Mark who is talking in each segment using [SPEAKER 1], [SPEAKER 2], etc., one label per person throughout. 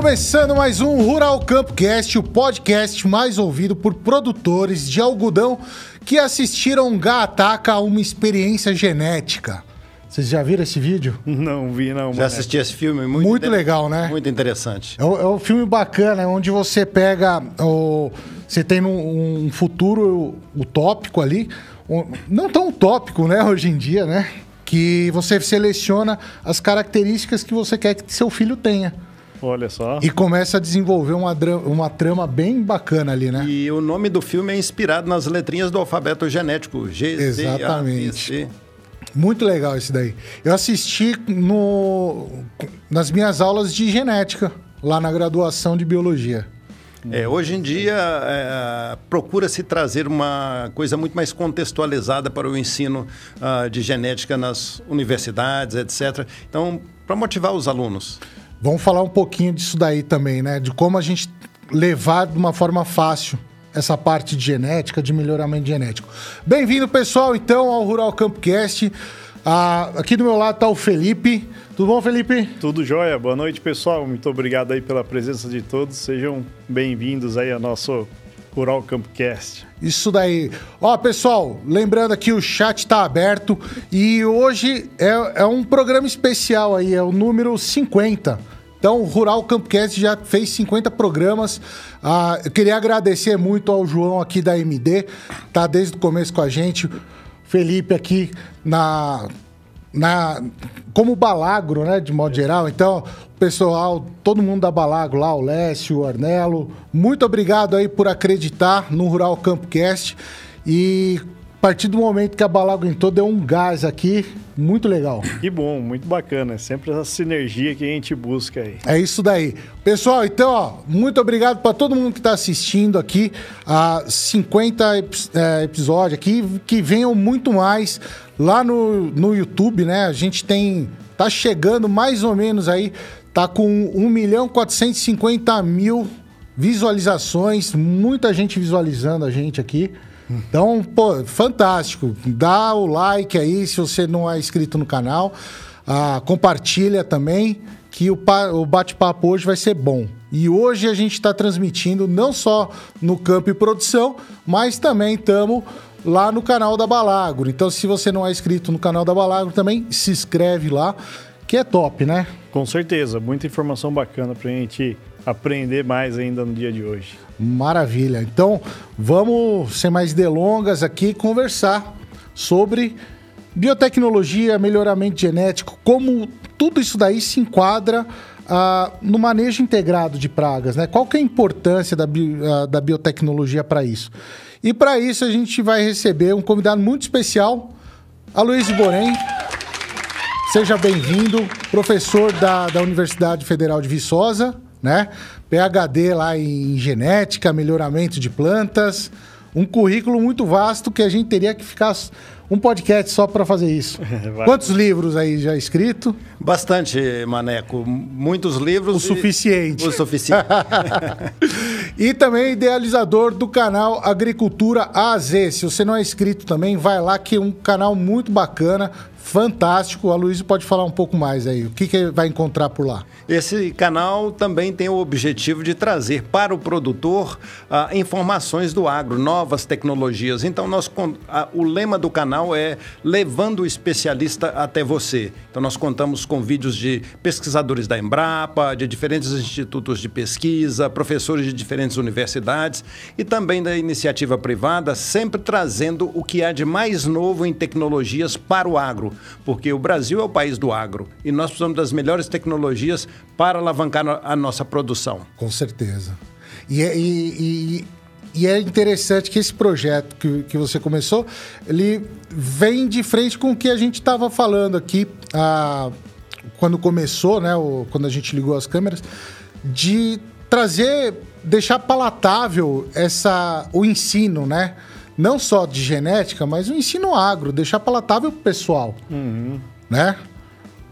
[SPEAKER 1] Começando mais um Rural Campcast, o podcast mais ouvido por produtores de algodão que assistiram Gataca a uma experiência genética. Vocês já viram esse vídeo?
[SPEAKER 2] Não vi, não.
[SPEAKER 3] Já assisti esse filme, muito,
[SPEAKER 1] Muito
[SPEAKER 3] inter-
[SPEAKER 1] legal, né?
[SPEAKER 3] Muito interessante.
[SPEAKER 1] É, um- é um filme bacana, onde você pega o. Você tem um, um futuro utópico ali. um- não tão utópico, né, hoje em dia, né? Que você seleciona as características que você quer que seu filho tenha.
[SPEAKER 2] Olha só.
[SPEAKER 1] E começa a desenvolver uma, uma trama bem bacana ali, né?
[SPEAKER 3] E o nome do filme é inspirado nas letrinhas do alfabeto genético. G, C, A, B,
[SPEAKER 1] Exatamente.
[SPEAKER 3] C.
[SPEAKER 1] Muito legal esse daí. Eu assisti no, nas minhas aulas de genética, lá na graduação de biologia.
[SPEAKER 3] É, hoje em dia, é, procura-se trazer uma coisa muito mais contextualizada para o ensino ah, de genética nas universidades, etc. Então, para motivar os alunos.
[SPEAKER 1] Vamos falar um pouquinho disso daí também, né? De como a gente levar de uma forma fácil essa parte de genética, de melhoramento genético. Bem-vindo, pessoal, então, ao Rural Campcast. Ah, aqui do meu lado está o Felipe. Tudo bom, Felipe?
[SPEAKER 2] Tudo jóia? Boa noite, pessoal. Muito obrigado aí pela presença de todos. Sejam bem-vindos aí ao nosso Rural Campcast.
[SPEAKER 1] Isso daí. Ó, pessoal, lembrando aqui, o chat tá aberto e hoje é, é um programa especial aí, é o número 50. Então, o Rural Campcast já fez 50 programas. Ah, eu queria agradecer muito ao João aqui da MD, tá desde o começo com a gente. Felipe aqui na, na como balagro, né, de modo geral. Então, pessoal, todo mundo da balagro lá, o Lécio, o Arnelo, muito obrigado aí por acreditar no Rural Campcast e a partir do momento que a balagro entrou, deu um gás aqui, muito legal.
[SPEAKER 2] Que bom, muito bacana. É sempre essa sinergia que a gente busca aí.
[SPEAKER 1] É isso daí. Pessoal, então, ó, muito obrigado para todo mundo que está assistindo aqui a 50 epi- é, episódios aqui, que venham muito mais lá no, no YouTube, né? A gente tem. Tá chegando mais ou menos aí, tá com 1 milhão 450 mil visualizações, muita gente visualizando a gente aqui. Então, pô, fantástico. Dá o like aí se você não é inscrito no canal. Ah, compartilha também, que o, o bate-papo hoje vai ser bom. E hoje a gente está transmitindo não só no Campo e Produção, mas também estamos lá no canal da Balagro. Então, se você não é inscrito no canal da Balagro, também se inscreve lá, que é top, né?
[SPEAKER 2] Com certeza, muita informação bacana pra gente aprender mais ainda no dia de hoje.
[SPEAKER 1] Maravilha. Então, vamos, sem mais delongas aqui, conversar sobre biotecnologia, melhoramento genético, como tudo isso daí se enquadra ah, no manejo integrado de pragas, né? Qual que é a importância da, bi- ah, da biotecnologia para isso? E para isso a gente vai receber um convidado muito especial, a Luiz Borém. Seja bem-vindo, professor da, da Universidade Federal de Viçosa, né? PhD lá em genética, melhoramento de plantas. Um currículo muito vasto que a gente teria que ficar um podcast só para fazer isso. Quantos livros aí já escrito?
[SPEAKER 3] Bastante, Maneco. Muitos livros.
[SPEAKER 1] O
[SPEAKER 3] e-
[SPEAKER 1] suficiente.
[SPEAKER 3] O suficiente.
[SPEAKER 1] E também idealizador do canal Agricultura AZ. Se você não é inscrito também, vai lá que é um canal muito bacana, fantástico. A Luísa pode falar um pouco mais aí. O que, que vai encontrar por lá?
[SPEAKER 3] Esse canal também tem o objetivo de trazer para o produtor ah, informações do agro, novas tecnologias. Então, nós, o lema do canal é levando o especialista até você. Então, nós contamos com vídeos de pesquisadores da Embrapa, de diferentes institutos de pesquisa, professores de diferentes universidades e também da iniciativa privada, sempre trazendo o que há de mais novo em tecnologias para o agro, porque o Brasil é o país do agro e nós precisamos das melhores tecnologias para alavancar a nossa produção.
[SPEAKER 1] Com certeza. E é, e- e- e é interessante que esse projeto que, que você começou, ele vem de frente com o que a gente estava falando aqui ah, quando começou, né? o- quando a gente ligou as câmeras, de trazer, deixar palatável essa, o ensino, né? Não só de genética, mas o ensino agro, deixar palatável pro pessoal, né?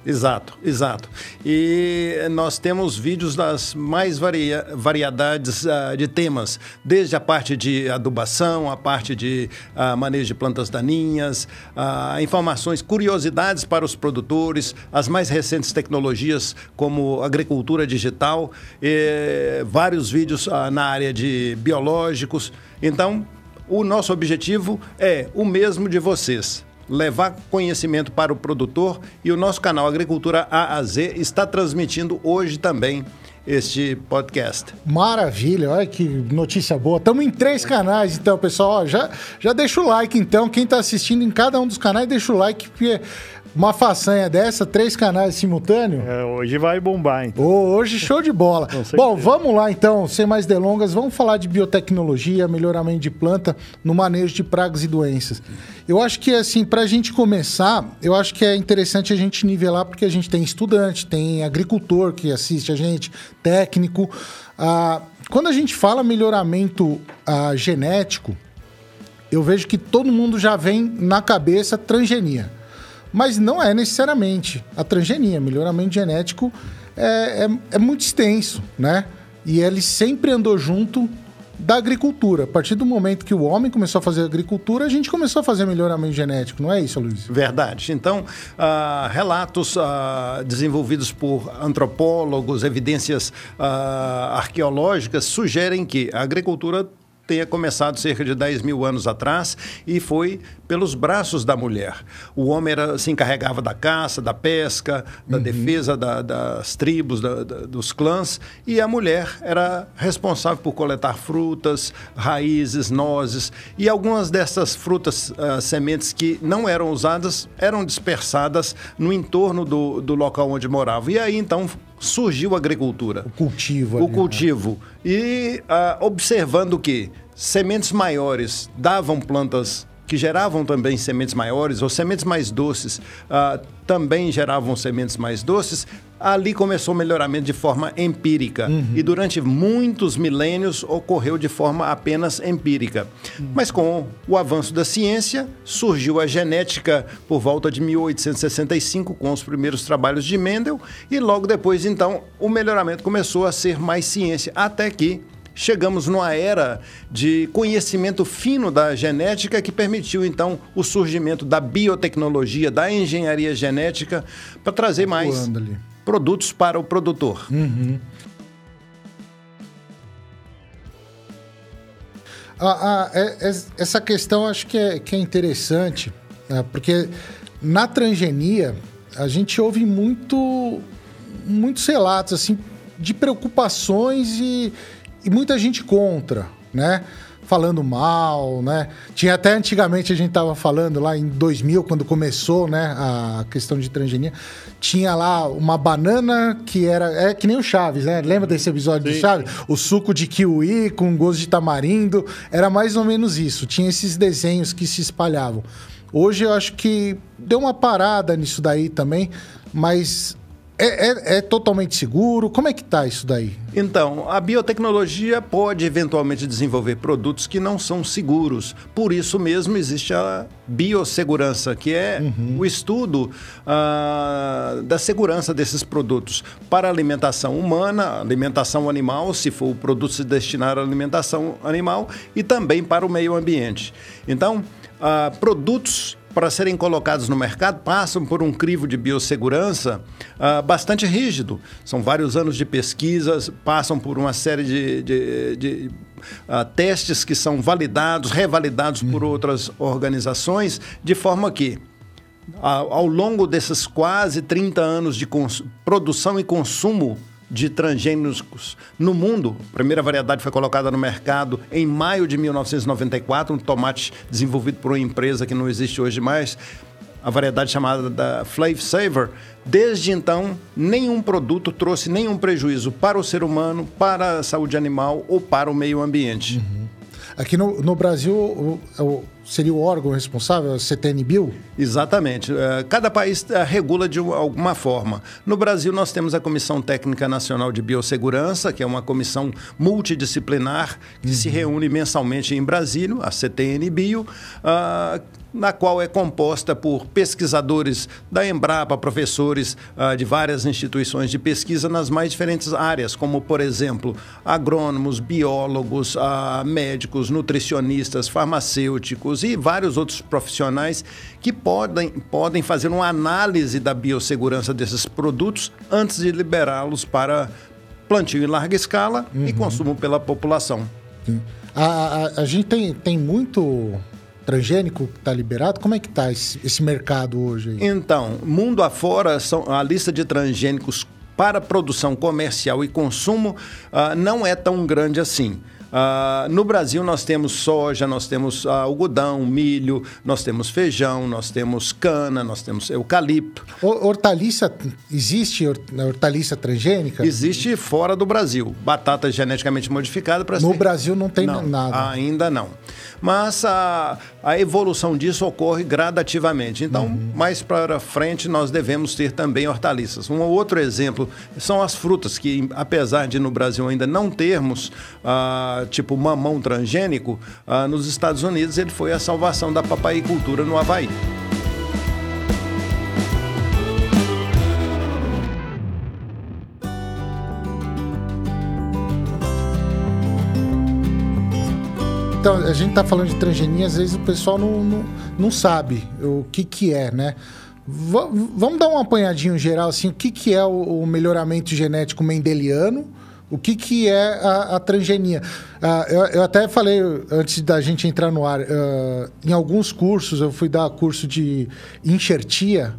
[SPEAKER 3] Exato, exato. E nós temos vídeos das mais varia variedades uh, de temas, desde a parte de adubação, a parte de uh, manejo de plantas daninhas, uh, informações, curiosidades para os produtores, as mais recentes tecnologias como agricultura digital, e vários vídeos na área de biológicos. Então, o nosso objetivo é o mesmo de vocês levar conhecimento para o produtor e o nosso canal Agricultura A a Z está transmitindo hoje também este podcast.
[SPEAKER 1] Maravilha, olha que notícia boa. Estamos em três canais, então, pessoal. já, já deixa o like, então. Quem está assistindo em cada um dos canais, deixa o like, porque uma façanha dessa, três canais simultâneos.
[SPEAKER 2] É, hoje vai bombar, então.
[SPEAKER 1] Hoje, show de bola. Bom, vamos lá então, sem mais delongas, vamos falar de biotecnologia, melhoramento de planta no manejo de pragas e doenças. Eu acho que, assim, para a gente começar, eu acho que é interessante a gente nivelar, porque a gente tem estudante, tem agricultor que assiste a gente, técnico. Ah, quando a gente fala melhoramento ah, genético, eu vejo que todo mundo já vem na cabeça transgenia. Mas não é necessariamente a transgenia. Melhoramento genético é, é, é muito extenso, né? E ele sempre andou junto da agricultura. A partir do momento que o homem começou a fazer agricultura, a gente começou a fazer melhoramento genético, não é isso, Luiz?
[SPEAKER 3] Verdade. Então, uh, relatos uh, desenvolvidos por antropólogos, evidências uh, arqueológicas sugerem que a agricultura tenha começado cerca de 10 mil anos atrás e foi pelos braços da mulher. O homem era, se encarregava da caça, da pesca, da uhum. defesa da, das tribos, da, da, dos clãs, e a mulher era responsável por coletar frutas, raízes, nozes, e algumas dessas frutas, uh, sementes que não eram usadas, eram dispersadas no entorno do, do local onde moravam. E aí, então, surgiu a agricultura.
[SPEAKER 1] O cultivo.
[SPEAKER 3] O né? cultivo. E uh, observando que sementes maiores davam plantas que geravam também sementes maiores, ou sementes mais doces uh, também geravam sementes mais doces, ali começou o melhoramento de forma empírica. Uhum. E durante muitos milênios ocorreu de forma apenas empírica. Uhum. Mas com o avanço da ciência, surgiu a genética por volta de 1865, com os primeiros trabalhos de Mendel, e logo depois, então, o melhoramento começou a ser mais ciência, até que chegamos numa era de conhecimento fino da genética que permitiu então o surgimento da biotecnologia, da engenharia genética para trazer mais produtos para o produtor.
[SPEAKER 1] Uhum. Ah, ah, é, é, essa questão acho que é, que é interessante, né? porque na transgenia a gente ouve muito, muitos relatos assim de preocupações e, e muita gente contra, né? Falando mal, né? Tinha até antigamente a gente tava falando lá em 2000, quando começou, né, a questão de transgenia, tinha lá uma banana que era. É que nem o Chaves, né? Lembra desse episódio Sim. do Chaves? O suco de kiwi com gosto de tamarindo. Era mais ou menos isso. Tinha esses desenhos que se espalhavam. Hoje eu acho que deu uma parada nisso daí também, mas é, é, é, totalmente seguro? Como é que está isso daí?
[SPEAKER 3] Então, a biotecnologia pode eventualmente desenvolver produtos que não são seguros. Por isso mesmo existe a biossegurança, que é uhum. o estudo uh, da segurança desses produtos para alimentação humana, alimentação animal, se for o produto se destinar à alimentação animal, e também para o meio ambiente. Então, uh, produtos para serem colocados no mercado passam por um crivo de biossegurança uh, bastante rígido. São vários anos de pesquisas, passam por uma série de, de, de uh, testes que são validados, revalidados por uhum. outras organizações, de forma que ao longo desses quase 30 anos de produção e consumo de transgênicos no mundo. A primeira variedade foi colocada no mercado em maio de 1994, um tomate desenvolvido por uma empresa que não existe hoje mais, a variedade chamada da Flav Saver. Desde então, nenhum produto trouxe nenhum prejuízo para o ser humano, para a saúde animal ou para o meio ambiente.
[SPEAKER 1] Uhum. Aqui no, no Brasil, o, o seria o órgão responsável, a CTN-Bio?
[SPEAKER 3] Exatamente. É, cada país é, regula de alguma forma. No Brasil, nós temos a Comissão Técnica Nacional de Biossegurança, que é uma comissão multidisciplinar que uhum. se reúne mensalmente em Brasília, a CTN-Bio. Na qual é composta por pesquisadores da Embrapa, professores uh, de várias instituições de pesquisa nas mais diferentes áreas, como, por exemplo, agrônomos, biólogos, uh, médicos, nutricionistas, farmacêuticos e vários outros profissionais que podem, podem fazer uma análise da biossegurança desses produtos antes de liberá-los para plantio em larga escala uhum. e consumo pela população.
[SPEAKER 1] A, a, a, gente tem, tem muito transgênico está liberado? Como é que está esse, esse, mercado hoje? Aí?
[SPEAKER 3] Então, mundo afora, são, a lista de transgênicos para produção comercial e consumo uh, não é tão grande assim. Uh, no Brasil, nós temos soja, nós temos uh, algodão, milho, nós temos feijão, nós temos cana, nós temos eucalipto.
[SPEAKER 1] Hortaliça, existe hortaliça transgênica?
[SPEAKER 3] Existe fora do Brasil. Batata geneticamente modificada para
[SPEAKER 1] No ser... Brasil não tem
[SPEAKER 3] não,
[SPEAKER 1] nada.
[SPEAKER 3] Ainda não. Mas a, a evolução disso ocorre gradativamente. Então, uhum. mais para frente, nós devemos ter também hortaliças. Um outro exemplo são as frutas, que apesar de no Brasil ainda não termos. Uh, tipo mamão transgênico, uh, nos Estados Unidos ele foi a salvação da papaicultura no Havaí.
[SPEAKER 1] Então, a gente está falando de transgenia, às vezes o pessoal não, não, não sabe o que, que é, né? V vamos dar um apanhadinho geral, assim, o que, que é o, o melhoramento genético mendeliano o que, que é a, a transgenia? Uh, eu, eu, até falei antes da gente entrar no ar, uh, em alguns cursos, eu fui dar curso de enxertia,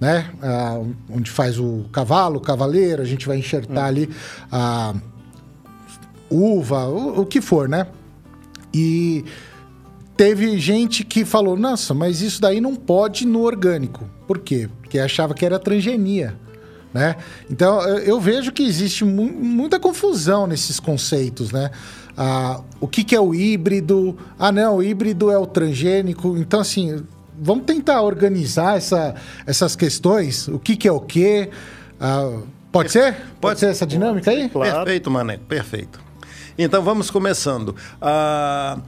[SPEAKER 1] né? Uh, onde faz o cavalo, o cavaleiro, a gente vai enxertar hum. ali a uva, o, o que for, né? E teve gente que falou: nossa, mas isso daí não pode no orgânico. Por quê? Porque achava que era transgenia. Né? Então, eu vejo que existe mu muita confusão nesses conceitos, né? Ah, o que, que é o híbrido? Ah, não, o híbrido é o transgênico. Então, assim, vamos tentar organizar essa, essas questões. O que, que é o quê? Ah, pode ser? Pode, pode ser essa dinâmica aí?
[SPEAKER 3] Claro. Perfeito, Maneco, perfeito. Então, vamos começando. Ah,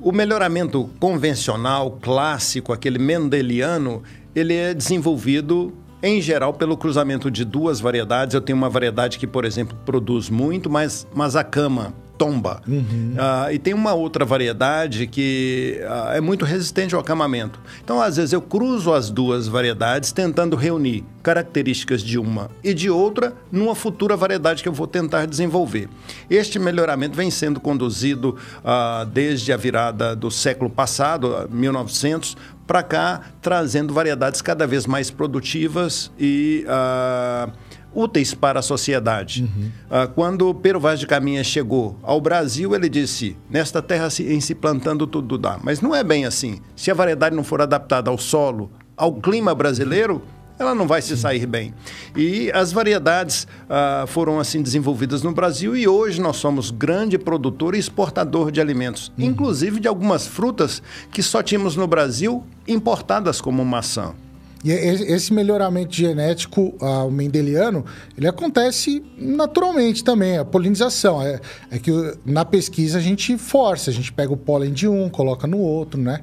[SPEAKER 3] o melhoramento convencional, clássico, aquele mendeliano, ele é desenvolvido em geral, pelo cruzamento de duas variedades, eu tenho uma variedade que, por exemplo, produz muito, mas, mas a cama tomba. Uhum. Uh, e tem uma outra variedade que uh, é muito resistente ao acamamento. Então, às vezes, eu cruzo as duas variedades tentando reunir características de uma e de outra numa futura variedade que eu vou tentar desenvolver. Este melhoramento vem sendo conduzido uh, desde a virada do século passado, 1900, para cá, trazendo variedades cada vez mais produtivas e uh, úteis para a sociedade. Uhum. Uh, quando Pero Vaz de Caminha chegou ao Brasil, ele disse: Nesta terra em se plantando tudo dá. Mas não é bem assim. Se a variedade não for adaptada ao solo, ao clima brasileiro, ela não vai se sair bem. E as variedades uh, foram assim desenvolvidas no Brasil e hoje nós somos grande produtor e exportador de alimentos, uhum. inclusive de algumas frutas que só tínhamos no Brasil importadas como maçã.
[SPEAKER 1] E esse melhoramento genético, uh, o mendeliano, ele acontece naturalmente também, a polinização. É, é que na pesquisa a gente força, a gente pega o pólen de um, coloca no outro, né?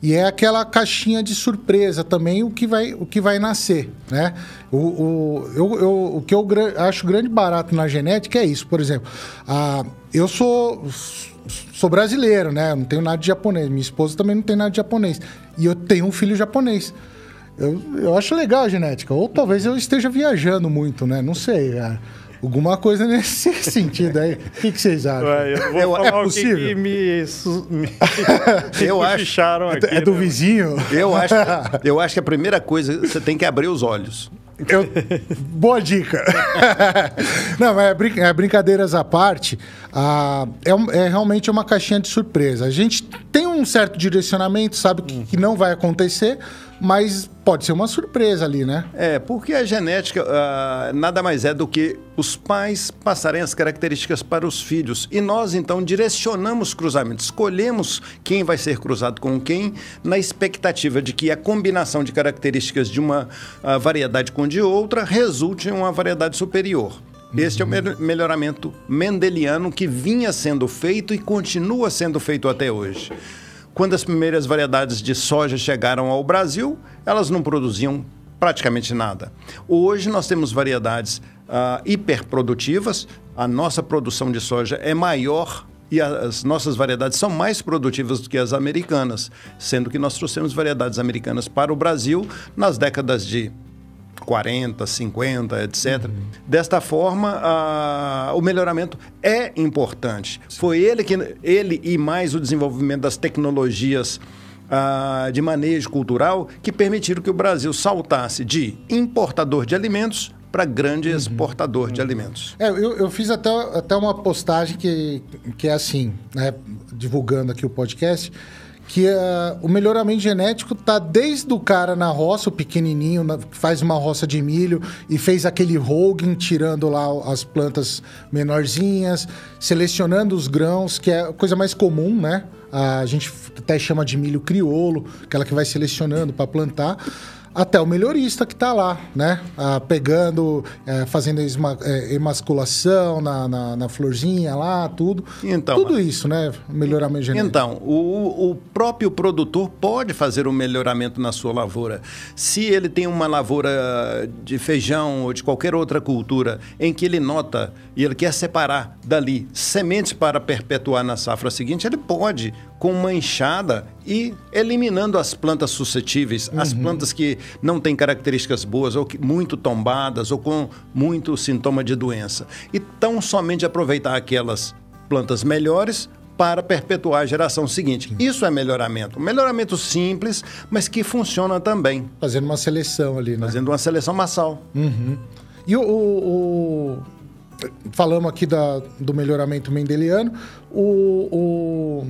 [SPEAKER 1] E é aquela caixinha de surpresa também o que vai, o que vai nascer, né? O, o, eu, eu, o que eu acho grande barato na genética é isso. Por exemplo, a, eu sou, sou brasileiro, né? Eu não tenho nada de japonês. Minha esposa também não tem nada de japonês. E eu tenho um filho japonês. Eu, eu acho legal a genética. Ou talvez eu esteja viajando muito, né? Não sei, cara. Alguma coisa nesse sentido aí. O que, que vocês acham? Ué,
[SPEAKER 2] eu vou é, falar é possível? o que, que me, me
[SPEAKER 1] eu acho, aqui, É do né? vizinho?
[SPEAKER 3] Eu acho, eu acho que a primeira coisa, você tem que abrir os olhos.
[SPEAKER 1] Eu, boa dica. Não, mas é, brin é, brincadeiras à parte, ah, é, é, realmente uma caixinha de surpresa. A gente tem um certo direcionamento, sabe que, que não vai acontecer, mas pode ser uma surpresa ali, né?
[SPEAKER 3] É, porque a genética uh, nada mais é do que os pais passarem as características para os filhos. E nós, então, direcionamos cruzamentos, escolhemos quem vai ser cruzado com quem, na expectativa de que a combinação de características de uma uh, variedade com de outra resulte em uma variedade superior. Este uhum. é o uhum. melhoramento mendeliano que vinha sendo feito e continua sendo feito até hoje. Quando as primeiras variedades de soja chegaram ao Brasil, elas não produziam praticamente nada. Hoje nós temos variedades uh, hiperprodutivas, a nossa produção de soja é maior e as nossas variedades são mais produtivas do que as americanas, sendo que nós trouxemos variedades americanas para o Brasil nas décadas de 40, 50, etc. Uhum. Desta forma, o melhoramento é importante. Sim. Foi ele que ele e mais o desenvolvimento das tecnologias de manejo cultural que permitiram que o Brasil saltasse de importador de alimentos para grande uhum. exportador uhum. de alimentos.
[SPEAKER 1] É, eu, eu, fiz até, até uma postagem que, que é assim, né, divulgando aqui o podcast, que uh, o melhoramento genético tá desde o cara na roça, o pequenininho, na, faz uma roça de milho e fez aquele holding, tirando lá as plantas menorzinhas, selecionando os grãos, que é a coisa mais comum, né? A gente até chama de milho criolo, aquela que vai selecionando para plantar até o melhorista que está lá, né? Ah, pegando, é, fazendo esma, é, emasculação na, na, na, florzinha lá, tudo. Então, tudo isso, né? Melhoramento genético.
[SPEAKER 3] Então, o, o próprio produtor pode fazer um melhoramento na sua lavoura. Se ele tem uma lavoura de feijão ou de qualquer outra cultura em que ele nota e ele quer separar dali sementes para perpetuar na safra seguinte, ele pode com uma enxada e eliminando as plantas suscetíveis, uhum. as plantas que não têm características boas, ou que, muito tombadas, ou com muito sintoma de doença. E tão somente aproveitar aquelas plantas melhores para perpetuar a geração seguinte. Isso é melhoramento. Melhoramento simples, mas que funciona também.
[SPEAKER 1] Fazendo uma seleção ali, né?
[SPEAKER 3] Fazendo uma seleção massal.
[SPEAKER 1] Uhum. E o, o, o, Falamos aqui da, do melhoramento mendeliano. O, o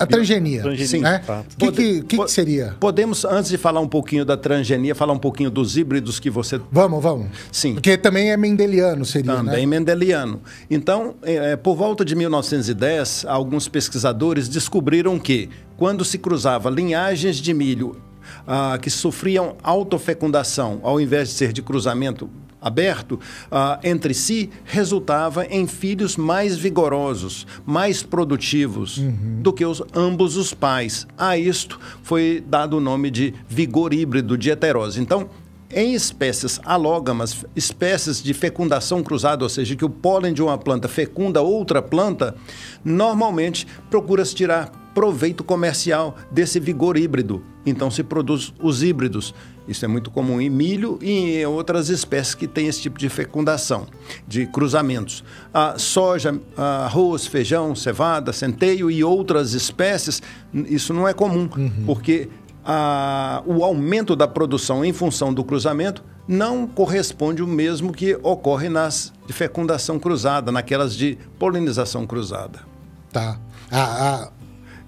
[SPEAKER 1] a transgenia. transgenia Sim. Né? O que, que, que, que, seria?
[SPEAKER 3] Podemos, antes de falar um pouquinho da transgenia, falar um pouquinho dos híbridos que você.
[SPEAKER 1] Vamos, vamos.
[SPEAKER 3] Sim.
[SPEAKER 1] Porque também é mendeliano, seria.
[SPEAKER 3] Também
[SPEAKER 1] né?
[SPEAKER 3] mendeliano. Então, é, por volta de 1910, alguns pesquisadores descobriram que, quando se cruzava linhagens de milho ah, que sofriam autofecundação, ao invés de ser de cruzamento aberto uh, entre si resultava em filhos mais vigorosos, mais produtivos uhum. do que os, ambos os pais. A isto foi dado o nome de vigor híbrido de heterose. Então, em espécies alógamas, espécies de fecundação cruzada, ou seja, que o pólen de uma planta fecunda outra planta, normalmente procura-se tirar proveito comercial desse vigor híbrido. Então se produz os híbridos, isso é muito comum em milho e em outras espécies que têm esse tipo de fecundação, de cruzamentos. A soja, arroz, feijão, cevada, centeio e outras espécies, isso não é comum, uhum. porque a, o aumento da produção em função do cruzamento não corresponde o mesmo que ocorre nas de fecundação cruzada, naquelas de polinização cruzada.
[SPEAKER 1] Tá. A,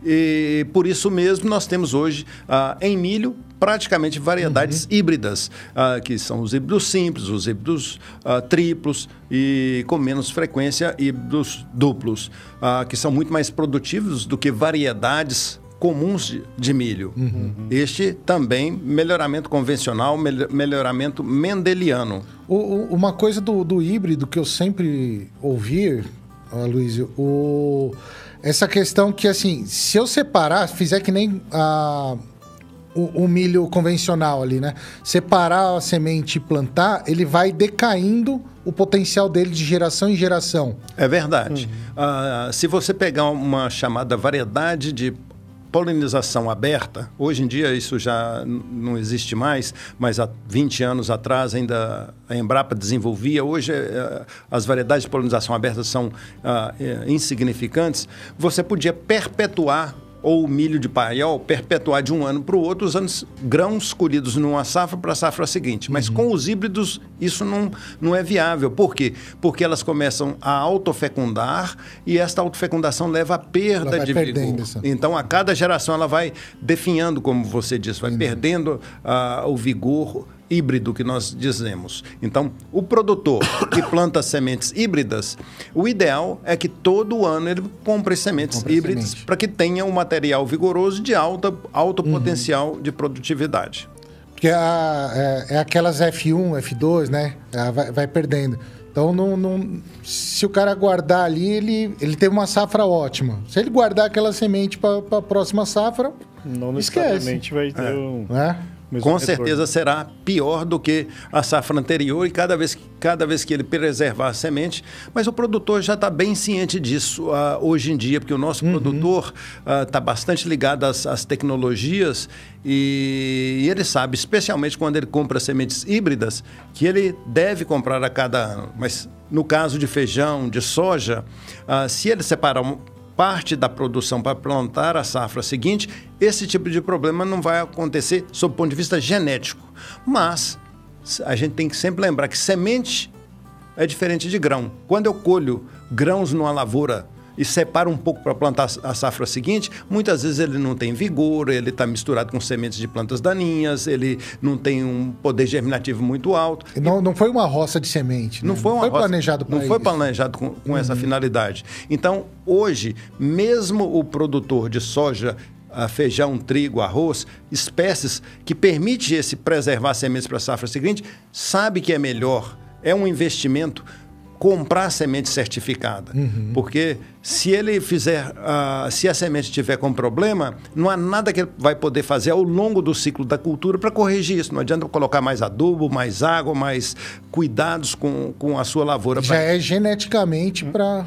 [SPEAKER 3] e por isso mesmo nós temos hoje ah, em milho praticamente variedades uhum. híbridas, ah, que são os híbridos simples, os híbridos ah, triplos e com menos frequência híbridos duplos, ah, que são muito mais produtivos do que variedades comuns de, de milho. Uhum. Este também melhoramento convencional, melhoramento mendeliano.
[SPEAKER 1] O, o, uma coisa do, do híbrido que eu sempre ouvi, Luiz, o essa questão que, assim, se eu separar, fizer que nem a, o, o, milho convencional ali, né? Separar a semente e plantar, ele vai decaindo o potencial dele de geração em geração.
[SPEAKER 3] É verdade. Uhum. Uh, se você pegar uma chamada variedade de polinização aberta, hoje em dia isso já não existe mais, mas há 20 anos atrás ainda a Embrapa desenvolvia. Hoje eh, as variedades de polinização aberta são eh, insignificantes. Você podia perpetuar ou milho de paiol perpetuar de um ano para o outro, usando grãos colhidos numa safra para a safra seguinte. Mas uhum. com os híbridos, isso não, não é viável. Por quê? Porque elas começam a autofecundar e esta autofecundação leva à perda de vigor. Essa. Então, a cada geração, ela vai definhando, como você disse, vai uhum. perdendo uh, o vigor híbrido que nós dizemos. Então, o produtor que planta sementes híbridas, o ideal é que todo ano ele compre sementes compre híbridas semente. para que tenha um material vigoroso de alta, alto uhum. potencial de produtividade.
[SPEAKER 1] Porque a, é, é, aquelas F1, F2, né? Vai, vai, perdendo. Então, não, não- se o cara guardar ali, ele, ele teve uma safra ótima. Se ele guardar aquela semente para a próxima safra,
[SPEAKER 2] Não
[SPEAKER 1] Esquece.
[SPEAKER 2] necessariamente vai ter um
[SPEAKER 1] né?
[SPEAKER 2] Mesmo
[SPEAKER 3] Com
[SPEAKER 2] retorno.
[SPEAKER 3] certeza será pior do que a safra anterior e cada vez, que- cada vez que ele preservar a semente. Mas o produtor já está bem ciente disso ah, hoje em dia, porque o nosso produtor está bastante ligado às, às tecnologias e, e ele sabe, especialmente quando ele compra sementes híbridas, que ele deve comprar a cada ano. Mas no caso de feijão, de soja, ah, se ele separar parte da produção para plantar a safra seguinte, esse tipo de problema não vai acontecer sob o ponto de vista genético. Mas a gente tem que sempre lembrar que semente é diferente de grão. Quando eu colho grãos numa lavoura e separo um pouco para plantar a safra seguinte, muitas vezes ele não tem vigor, ele está misturado com sementes de plantas daninhas, ele não tem um poder germinativo muito alto.
[SPEAKER 1] Não, não foi uma roça de semente.
[SPEAKER 3] Não
[SPEAKER 1] né?
[SPEAKER 3] foi, uma roça-
[SPEAKER 1] planejado
[SPEAKER 3] Não foi
[SPEAKER 1] isso.
[SPEAKER 3] planejado com, com essa finalidade. Então, hoje, mesmo o produtor de soja, feijão, trigo, arroz, espécies que permite esse preservar sementes para a safra seguinte, sabe que é melhor, é um investimento comprar semente certificada. Porque se ele fizer, ah, se a semente estiver com problema, não há nada que ele vai poder fazer ao longo do ciclo da cultura para corrigir isso. Não adianta colocar mais adubo, mais água, mais cuidados com, com a sua lavoura.
[SPEAKER 1] Já
[SPEAKER 3] pra-
[SPEAKER 1] é geneticamente para.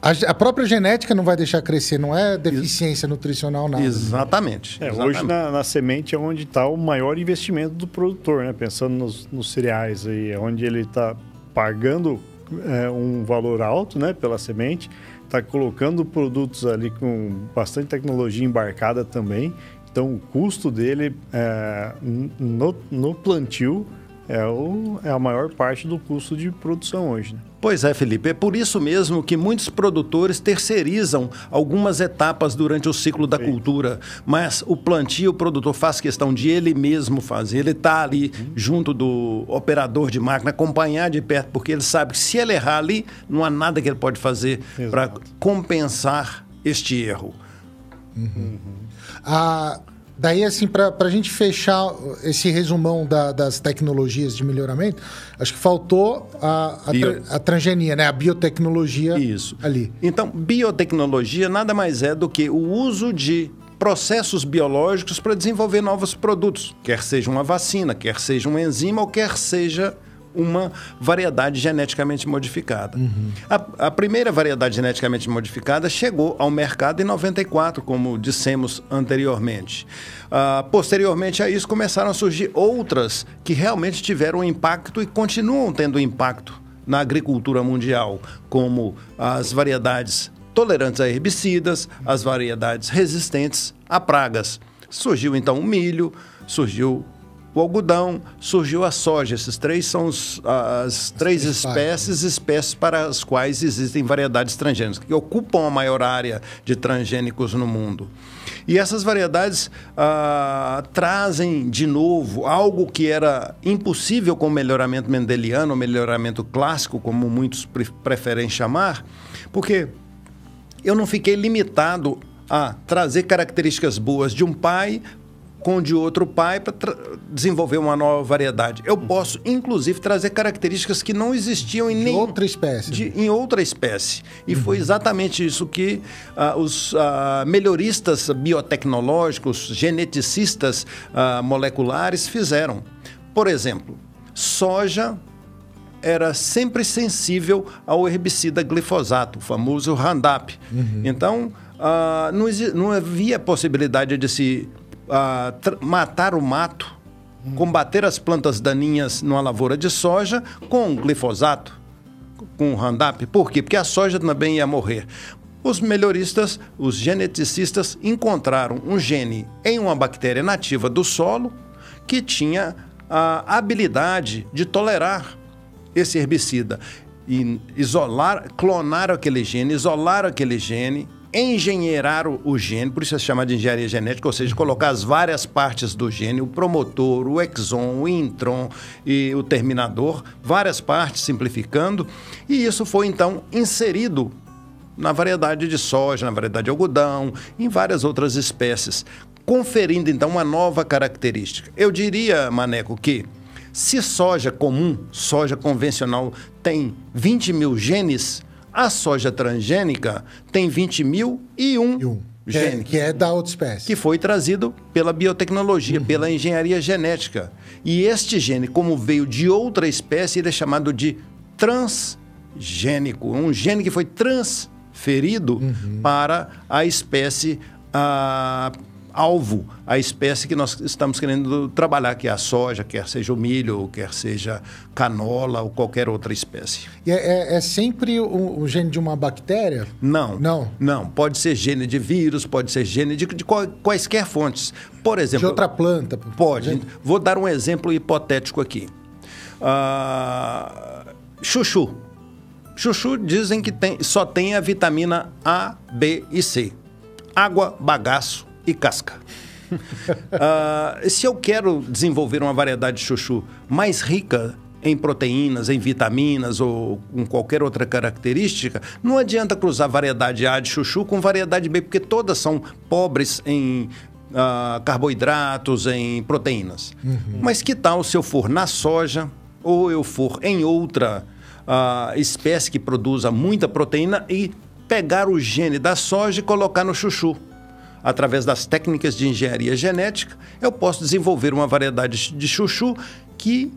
[SPEAKER 1] a, a própria genética não vai deixar crescer, não é deficiência nutricional, nada.
[SPEAKER 3] Exatamente.
[SPEAKER 2] É,
[SPEAKER 3] exatamente.
[SPEAKER 2] hoje na, na semente é onde está o maior investimento do produtor, né? Pensando nos, nos cereais aí, é onde ele está pagando é, um valor alto, né, pela semente, está colocando produtos ali com bastante tecnologia embarcada também. Então o custo dele é, no, no plantio é, o, é a maior parte do custo de produção hoje. Né?
[SPEAKER 3] Pois é, Felipe. É por isso mesmo que muitos produtores terceirizam algumas etapas durante o ciclo da cultura. Mas o plantio, o produtor faz questão de ele mesmo fazer. Ele está ali junto do operador de máquina, acompanhar de perto, porque ele sabe que se ele errar ali, não há nada que ele pode fazer para compensar este erro.
[SPEAKER 1] Ah, daí, assim, para a gente fechar esse resumão da- das tecnologias de melhoramento, acho que faltou a, a,
[SPEAKER 3] Bio.
[SPEAKER 1] a transgenia, né? A biotecnologia
[SPEAKER 3] Isso.
[SPEAKER 1] ali.
[SPEAKER 3] Então, biotecnologia nada mais é do que o uso de processos biológicos para desenvolver novos produtos, quer seja uma vacina, quer seja uma enzima ou quer seja uma variedade geneticamente modificada. A, a primeira variedade geneticamente modificada chegou ao mercado em 94, como dissemos anteriormente. Ah, posteriormente a isso, começaram a surgir outras que realmente tiveram impacto e continuam tendo impacto na agricultura mundial, como as variedades tolerantes a herbicidas, as variedades resistentes a pragas. Surgiu então o milho, surgiu o algodão, surgiu a soja. Esses três são os- as três espécies, espécies para as quais existem variedades transgênicas, que ocupam a maior área de transgênicos no mundo. E essas variedades ah, trazem de novo algo que era impossível com o melhoramento mendeliano, ou melhoramento clássico, como muitos pre- preferem chamar, porque eu não fiquei limitado a trazer características boas de um pai com de outro pai para desenvolver uma nova variedade. Eu posso, inclusive, trazer características que não existiam em
[SPEAKER 1] De
[SPEAKER 3] nenhum
[SPEAKER 1] outra espécie.
[SPEAKER 3] de- em outra espécie. E foi exatamente isso que ah, os ah, melhoristas biotecnológicos, geneticistas ah, moleculares fizeram. Por exemplo, soja era sempre sensível ao herbicida glifosato, o famoso Roundup. Então, ah, não, não havia possibilidade de se tra- matar o mato, combater as plantas daninhas numa lavoura de soja com glifosato, com Roundup. Por quê? Porque a soja também ia morrer. Os melhoristas, os geneticistas, encontraram um gene em uma bactéria nativa do solo que tinha a habilidade de tolerar esse herbicida. E isolar, clonaram aquele gene, isolaram aquele gene, engenheiraram o gene, por isso é chamado de engenharia genética, ou seja, colocar as várias partes do gene, o promotor, o exon, o intron e o terminador, várias partes simplificando, e isso foi então inserido na variedade de soja, na variedade de algodão, em várias outras espécies, conferindo então uma nova característica. Eu diria, Maneco, que Se soja comum, soja convencional, tem 20 mil genes, a soja transgênica tem 20 mil e um,
[SPEAKER 1] E um. Que é,
[SPEAKER 3] gene.
[SPEAKER 1] que é da outra espécie.
[SPEAKER 3] Que foi trazido pela biotecnologia, pela engenharia genética. E este gene, como veio de outra espécie, ele é chamado de transgênico. Um gene que foi transferido para a espécie ah, alvo, a espécie que nós estamos querendo trabalhar, que é a soja, quer seja o milho, quer seja canola ou qualquer outra espécie.
[SPEAKER 1] E é, é- é sempre o, o gene de uma bactéria?
[SPEAKER 3] Não.
[SPEAKER 1] Não.
[SPEAKER 3] Não. Pode ser gene de vírus, pode ser gene de, de quaisquer fontes. Por
[SPEAKER 1] De
[SPEAKER 3] exemplo.
[SPEAKER 1] outra planta?
[SPEAKER 3] Pode.
[SPEAKER 1] exemplo?
[SPEAKER 3] Vou dar um exemplo hipotético aqui. Ah, chuchu. Chuchu dizem que tem- só tem a vitamina A, B e C. Água, bagaço e casca. Ah, se eu quero desenvolver uma variedade de chuchu mais rica em proteínas, em vitaminas ou com qualquer outra característica, não adianta cruzar variedade A de chuchu com variedade B, porque todas são pobres em ah, carboidratos, em proteínas. Mas que tal se eu for na soja ou eu for em outra ah, espécie que produza muita proteína e pegar o gene da soja e colocar no chuchu? Através das técnicas de engenharia genética, eu posso desenvolver uma variedade de chuchu que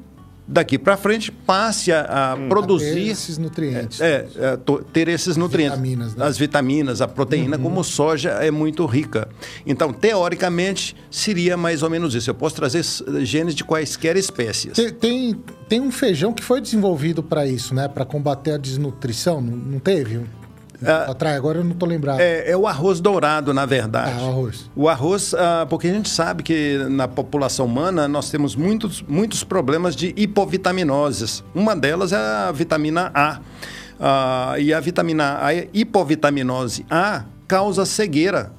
[SPEAKER 3] daqui para frente passe a, a produzir
[SPEAKER 1] Esses nutrientes.
[SPEAKER 3] é, é, ter esses nutrientes,
[SPEAKER 1] Vitaminas, né?
[SPEAKER 3] as vitaminas, a proteína, como soja é muito rica. Então, teoricamente, seria mais ou menos isso. Eu posso trazer genes de quaisquer espécies.
[SPEAKER 1] Tem, tem, tem um feijão que foi desenvolvido para isso, né? Para combater a desnutrição. Não, não teve? Atrás, agora eu não tô lembrado.
[SPEAKER 3] Ah. É, é o arroz dourado, na verdade.
[SPEAKER 1] Ah, o arroz.
[SPEAKER 3] O arroz, ah, porque a gente sabe que na população humana nós temos muitos, muitos problemas de hipovitaminoses. Uma delas é a vitamina A. Ah, e a vitamina A, a hipovitaminose A causa cegueira.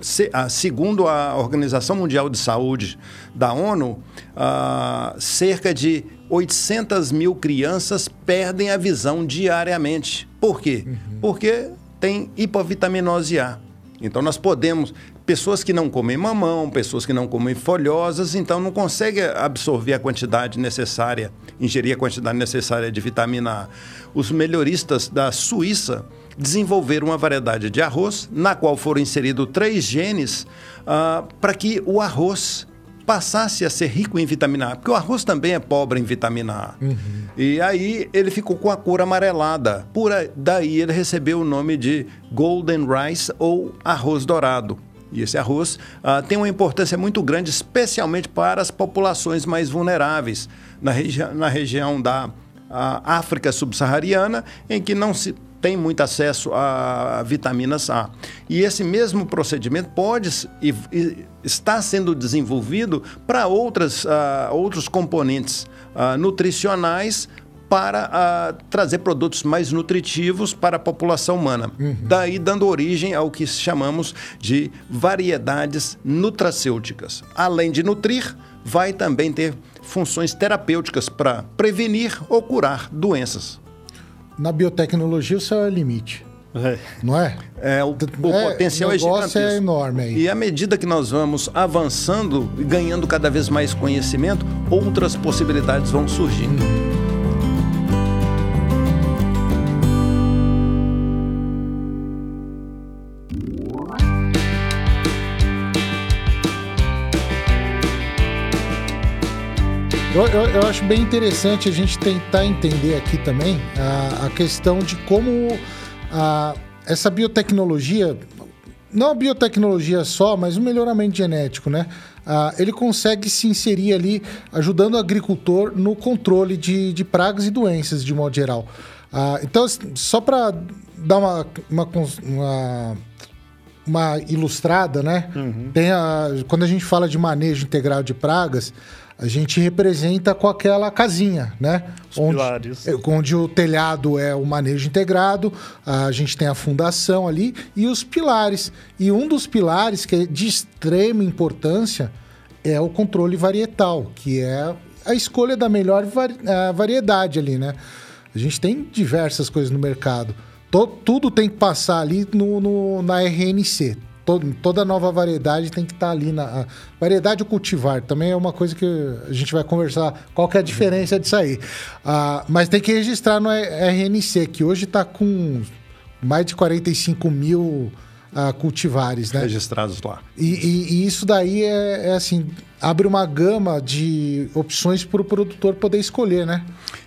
[SPEAKER 3] Se- ah, segundo a Organização Mundial de Saúde da ONU, ah, cerca de 800 mil crianças perdem a visão diariamente. Por quê? Porque tem hipovitaminose A. Então nós podemos, pessoas que não comem mamão, pessoas que não comem folhosas, então não conseguem absorver a quantidade necessária, ingerir a quantidade necessária de vitamina A. Os melhoristas da Suíça desenvolveram uma variedade de arroz, na qual foram inseridos três genes, ah, para que o arroz passasse a ser rico em vitamina A, porque o arroz também é pobre em vitamina A. E aí ele ficou com a cor amarelada. Por aí- daí ele recebeu o nome de golden rice ou arroz dourado. E esse arroz ah, tem uma importância muito grande, especialmente para as populações mais vulneráveis, na, regi na região da ah, África subsaariana, em que não se tem muito acesso a vitaminas A. E esse mesmo procedimento pode e, e está sendo desenvolvido para outras, ah, outros componentes ah, nutricionais para ah, trazer produtos mais nutritivos para a população humana. Daí dando origem ao que chamamos de variedades nutracêuticas. Além de nutrir, vai também ter funções terapêuticas para prevenir ou curar doenças.
[SPEAKER 1] Na biotecnologia, o céu é o limite,
[SPEAKER 2] É.
[SPEAKER 1] não é?
[SPEAKER 3] É, o, o
[SPEAKER 1] É,
[SPEAKER 3] potencial
[SPEAKER 1] o
[SPEAKER 3] é
[SPEAKER 1] negócio
[SPEAKER 3] gigantesco.
[SPEAKER 1] é enorme aí.
[SPEAKER 3] E à medida que nós vamos avançando e ganhando cada vez mais conhecimento, outras possibilidades vão surgindo.
[SPEAKER 1] Eu, eu- eu acho bem interessante a gente tentar entender aqui também a, a questão de como a- essa biotecnologia, não a biotecnologia só, mas o melhoramento genético, né? Ah, ele consegue se inserir ali, ajudando o agricultor no controle de, de pragas e doenças, de modo geral. Ah, então, só para dar uma, uma, uma uma ilustrada, né? Tem a, quando a gente fala de manejo integral de pragas, a gente representa com aquela casinha, né?
[SPEAKER 2] Os pilares.
[SPEAKER 1] é, onde o telhado é o manejo integrado, a gente tem a fundação ali e os pilares. E um dos pilares que é de extrema importância é o controle varietal, que é a escolha da melhor variedade ali, né? A gente tem diversas coisas no mercado. Tudo tem que passar ali no, no- na RNC. To, toda nova variedade tem que estar tá ali na. variedade cultivar também é uma coisa que a gente vai conversar. Qual que é a diferença disso aí? Uh, mas tem que registrar no RNC, que hoje está com mais de 45 mil uh, cultivares, né?
[SPEAKER 3] Registrados lá.
[SPEAKER 1] E, e, e isso daí é, é, assim, abre uma gama de opções para o produtor poder escolher, né?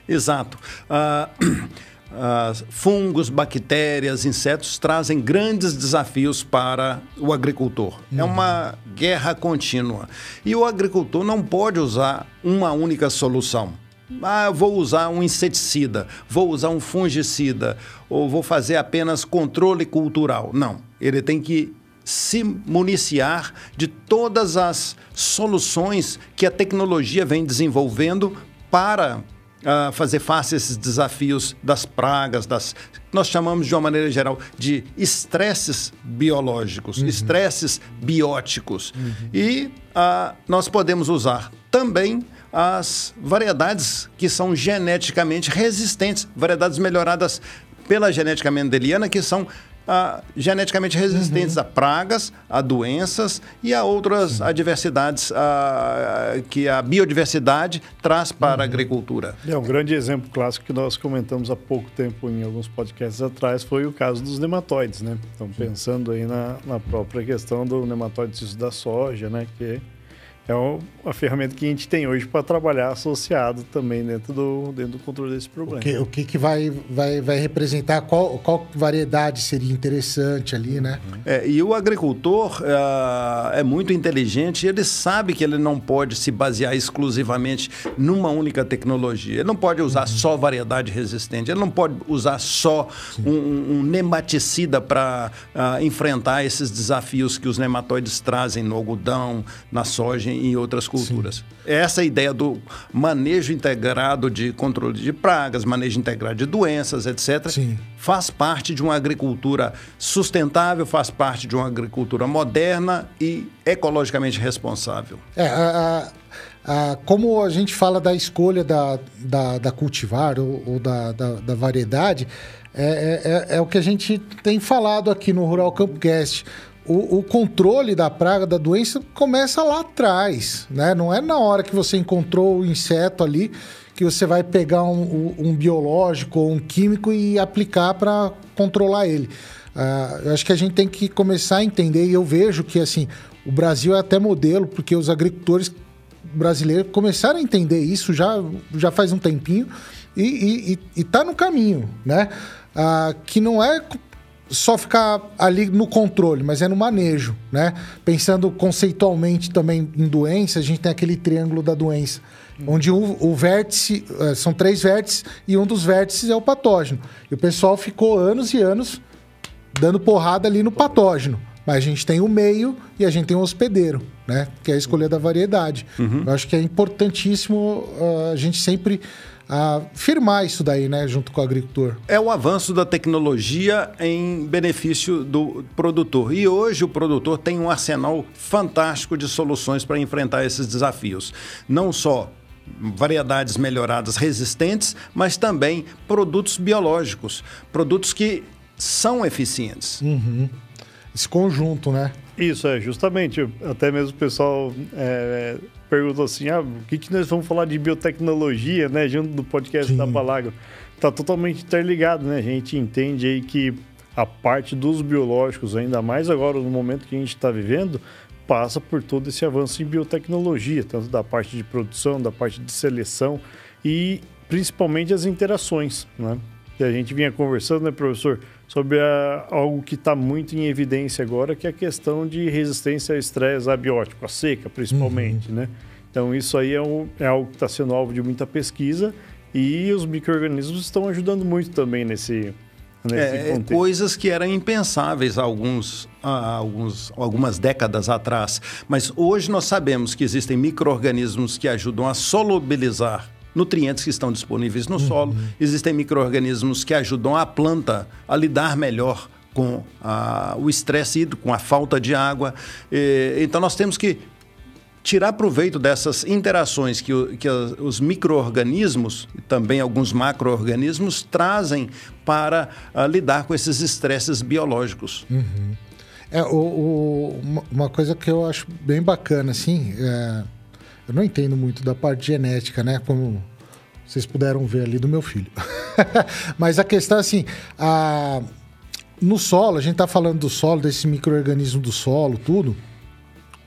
[SPEAKER 3] Exato. Uh, uh, fungos, bactérias, insetos trazem grandes desafios para o agricultor. Uhum. É uma guerra contínua. E o agricultor não pode usar uma única solução. Ah, vou usar um inseticida, vou usar um fungicida, ou vou fazer apenas controle cultural. Não. Ele tem que se municiar de todas as soluções que a tecnologia vem desenvolvendo para uh, fazer face a esses desafios das pragas, das nós chamamos de uma maneira geral de estresses biológicos, uhum. estresses bióticos. Uhum. E uh, nós podemos usar também as variedades que são geneticamente resistentes, variedades melhoradas pela genética mendeliana, que são ah, geneticamente resistentes uhum. a pragas, a doenças e a outras adversidades ah, que a biodiversidade traz para uhum. a agricultura.
[SPEAKER 2] É um grande exemplo clássico que nós comentamos há pouco tempo em alguns podcasts atrás foi o caso dos nematóides, né? Então pensando aí na, na própria questão do nematóide da soja, né? Que é uma ferramenta que a gente tem hoje para trabalhar associado também dentro do, dentro do controle desse problema.
[SPEAKER 1] O que, o que, que vai, vai, vai representar, qual, qual variedade seria interessante ali, né?
[SPEAKER 3] É, e o agricultor uh, é muito inteligente e ele sabe que ele não pode se basear exclusivamente numa única tecnologia. Ele não pode usar uhum. só variedade resistente, ele não pode usar só um, um, nematicida para uh, ah, enfrentar esses desafios que os nematóides trazem no algodão, na soja em outras culturas. Sim. Essa ideia do manejo integrado de controle de pragas, manejo integrado de doenças, etc., Sim. faz parte de uma agricultura sustentável, faz parte de uma agricultura moderna e ecologicamente responsável.
[SPEAKER 1] É, a, a, a, como a gente fala da escolha da, da, da cultivar ou, ou da, da, da, variedade, é, é, é, é o que a gente tem falado aqui no Rural Campcast o, o, controle da praga, da doença, começa lá atrás, né? Não é na hora que você encontrou o inseto ali que você vai pegar um, um biológico ou um químico e aplicar para controlar ele. Uh, eu acho que a gente tem que começar a entender, e eu vejo que assim o Brasil é até modelo, porque os agricultores brasileiros começaram a entender isso já, já faz um tempinho e está no caminho, né? Uh, que não é só ficar ali no controle, mas é no manejo, né? Pensando conceitualmente também em doença, a gente tem aquele triângulo da doença, onde o, o, vértice, eh, são três vértices, e um dos vértices é o patógeno. E o pessoal ficou anos e anos dando porrada ali no patógeno. Mas a gente tem o meio e a gente tem o hospedeiro, né? Que é a escolha da variedade. Uhum. Eu acho que é importantíssimo uh, a gente sempre a firmar isso daí, né, junto com o agricultor.
[SPEAKER 3] É o avanço da tecnologia em benefício do produtor. E hoje o produtor tem um arsenal fantástico de soluções para enfrentar esses desafios. Não só variedades melhoradas resistentes, mas também produtos biológicos, produtos que são eficientes.
[SPEAKER 1] Uhum. Esse conjunto, né?
[SPEAKER 2] Isso, é, justamente. Até mesmo o pessoal é, perguntou assim: ah, o que, que nós vamos falar de biotecnologia, né? Junto do podcast Sim. da Palagro. Tá totalmente interligado, né? A gente entende aí que a parte dos biológicos, ainda mais agora no momento que a gente está vivendo, passa por todo esse avanço em biotecnologia, tanto da parte de produção, da parte de seleção e principalmente as interações, né? Que a gente vinha conversando, né, professor? Sobre a, algo que está muito em evidência agora, que é a questão de resistência ao estresse abiótico, a seca principalmente, uhum. né? Então isso aí é, um, é algo que está sendo alvo de muita pesquisa e os micro-organismos estão ajudando muito também nesse,
[SPEAKER 3] é, é coisas que eram impensáveis há, alguns, há alguns, algumas décadas atrás. Mas hoje nós sabemos que existem micro-organismos que ajudam a solubilizar nutrientes que estão disponíveis no uhum. solo, existem micro-organismos que ajudam a planta a lidar melhor com a, o estresse hídrico, com a falta de água. E, então nós temos que tirar proveito dessas interações que, o, que os micro-organismos e também alguns macro-organismos trazem para uh, lidar com esses estresses biológicos.
[SPEAKER 1] Uhum. É, o, o, uma, uma coisa que eu acho bem bacana, assim, é, eu não entendo muito da parte genética, né? Como vocês puderam ver ali do meu filho. Mas a questão, assim, a, no solo, a gente tá falando do solo, desse microorganismo do solo, tudo.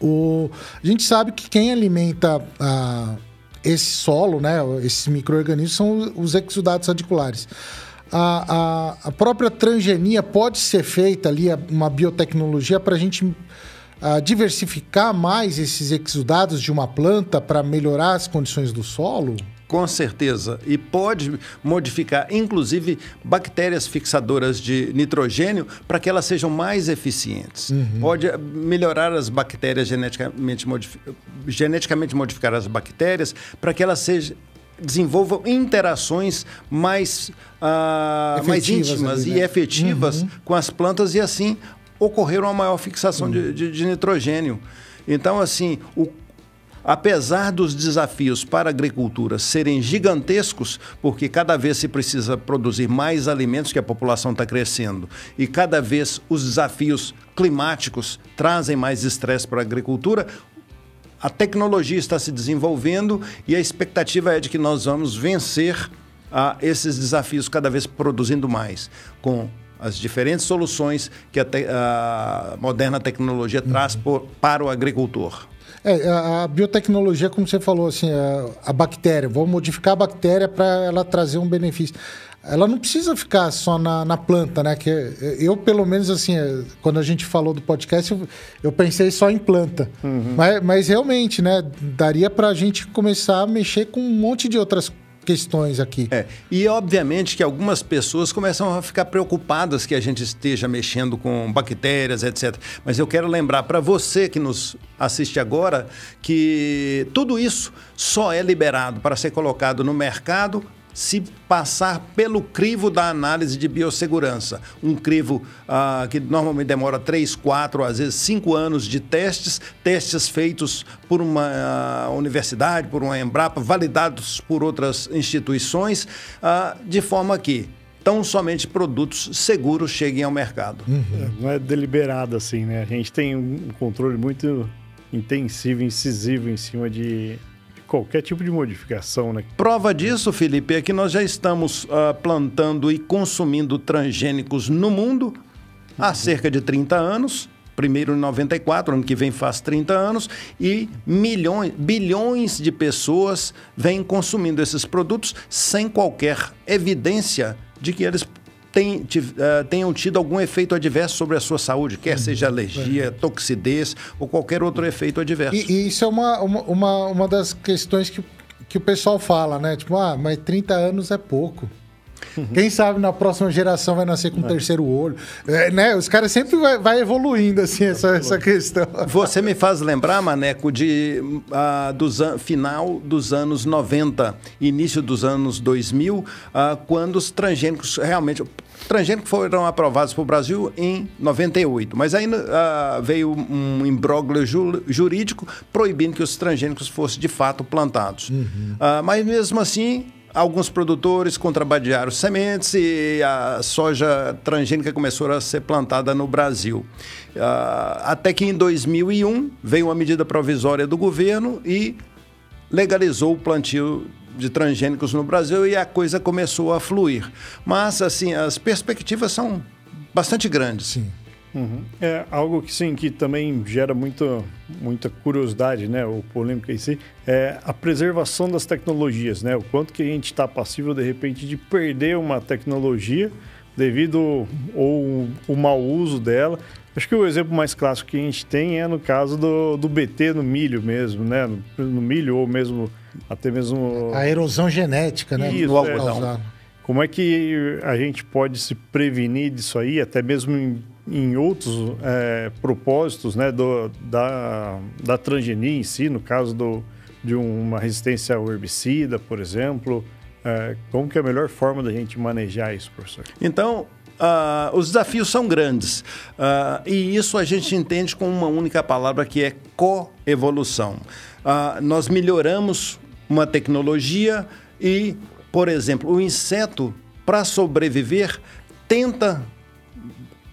[SPEAKER 1] O, a gente sabe que quem alimenta a, esse solo, né, esses micro-organismos, são os exudados radiculares. A, a, a, própria transgenia pode ser feita ali, uma biotecnologia, para a gente diversificar mais esses exudados de uma planta para melhorar as condições do solo?
[SPEAKER 3] Com certeza. E pode modificar, inclusive, bactérias fixadoras de nitrogênio para que elas sejam mais eficientes. Uhum. Pode melhorar as bactérias geneticamente, modif geneticamente modificar as bactérias para que elas sejam desenvolvam interações mais, uh, mais íntimas ali, né? e efetivas uhum. com as plantas e assim ocorrer uma maior fixação de, de, de, nitrogênio. Então, assim, o Apesar dos desafios para a agricultura serem gigantescos, porque cada vez se precisa produzir mais alimentos, que a população está crescendo, e cada vez os desafios climáticos trazem mais estresse para a agricultura, a tecnologia está se desenvolvendo e a expectativa é de que nós vamos vencer a esses desafios cada vez produzindo mais, com as diferentes soluções que a, te, a moderna tecnologia uhum. traz por, para o agricultor.
[SPEAKER 1] É, a, a, biotecnologia, como você falou, assim, a, a bactéria, vou modificar a bactéria para ela trazer um benefício. Ela não precisa ficar só na, na, planta, né? Que eu, pelo menos, assim, é, quando a gente falou do podcast, eu, eu pensei só em planta. Uhum. Mas, mas realmente, né? Daria para a gente começar a mexer com um monte de outras questões aqui.
[SPEAKER 3] É, e obviamente que algumas pessoas começam a ficar preocupadas que a gente esteja mexendo com bactérias, etc. Mas eu quero lembrar para você que nos assiste agora que tudo isso só é liberado para ser colocado no mercado se passar pelo crivo da análise de biossegurança. Um crivo ah, que normalmente demora 3, 4, às vezes 5 anos de testes, testes feitos por uma ah, universidade, por uma Embrapa, validados por outras instituições, ah, de forma que tão somente produtos seguros cheguem ao mercado.
[SPEAKER 2] Uhum. É, não é deliberado assim, né? A gente tem um controle muito intensivo, incisivo em cima de qualquer tipo de modificação, né?
[SPEAKER 3] Prova disso, Felipe, é que nós já estamos uh, plantando e consumindo transgênicos no mundo há cerca de 30 anos. Primeiro em 94, ano que vem faz 30 anos, e milhões, bilhões de pessoas vêm consumindo esses produtos sem qualquer evidência de que eles tem, uh, tenham tido algum efeito adverso sobre a sua saúde, quer uhum. seja alergia, é. toxidez ou qualquer outro efeito adverso.
[SPEAKER 1] E, e isso é uma, uma, uma, uma das questões que, que o pessoal fala, né? Tipo, ah, mas 30 anos é pouco. Uhum. Quem sabe na próxima geração vai nascer com é. terceiro olho. É, né? Os caras sempre vai, vai evoluindo, assim, essa, essa questão.
[SPEAKER 3] Você me faz lembrar, Maneco, de uh, dos final dos anos 90, início dos anos 2000, uh, quando os transgênicos realmente transgênicos foram aprovados para o Brasil em 98, mas aí uh, veio um imbróglio ju jurídico proibindo que os transgênicos fossem de fato plantados. Uhum. Uh, mas mesmo assim, alguns produtores contrabandearam sementes e a soja transgênica começou a ser plantada no Brasil. Uh, até que em 2001 veio uma medida provisória do governo e legalizou o plantio de transgênicos no Brasil e a coisa começou a fluir. Mas, assim, as perspectivas são bastante grandes.
[SPEAKER 1] Sim.
[SPEAKER 2] Uhum. É algo que sim, que também gera muita, muita curiosidade, né? O polêmica em si, é a preservação das tecnologias, né? O quanto que a gente está passível, de repente, de perder uma tecnologia devido ou o mau uso dela. Acho que o exemplo mais clássico que a gente tem é no caso do, do BT no milho mesmo, né? No, no milho ou mesmo até mesmo...
[SPEAKER 1] A erosão genética, né?
[SPEAKER 2] Isso, do algodão. É, como é que a gente pode se prevenir disso aí, até mesmo em em outros é, propósitos né, do, da, da transgenia em si, no caso do, de uma resistência ao herbicida, por exemplo. É, como que é a melhor forma da gente manejar isso, professor?
[SPEAKER 3] Então, uh, os desafios são grandes. Uh, e isso a gente entende com uma única palavra que é coevolução. Uh, nós melhoramos uma tecnologia e, por exemplo, o inseto, para sobreviver, tenta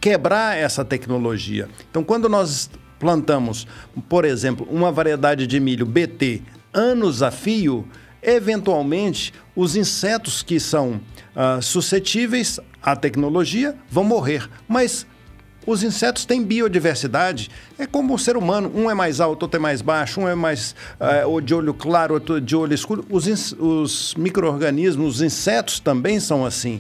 [SPEAKER 3] quebrar essa tecnologia. Então, quando nós plantamos, por exemplo, uma variedade de milho BT anos a fio, eventualmente os insetos que são uh, suscetíveis à tecnologia vão morrer. Mas os insetos têm biodiversidade. É como o ser humano. Um é mais alto, outro é mais baixo, um é mais uh, de olho claro, outro de olho escuro. Os, os micro-organismos, os insetos também são assim.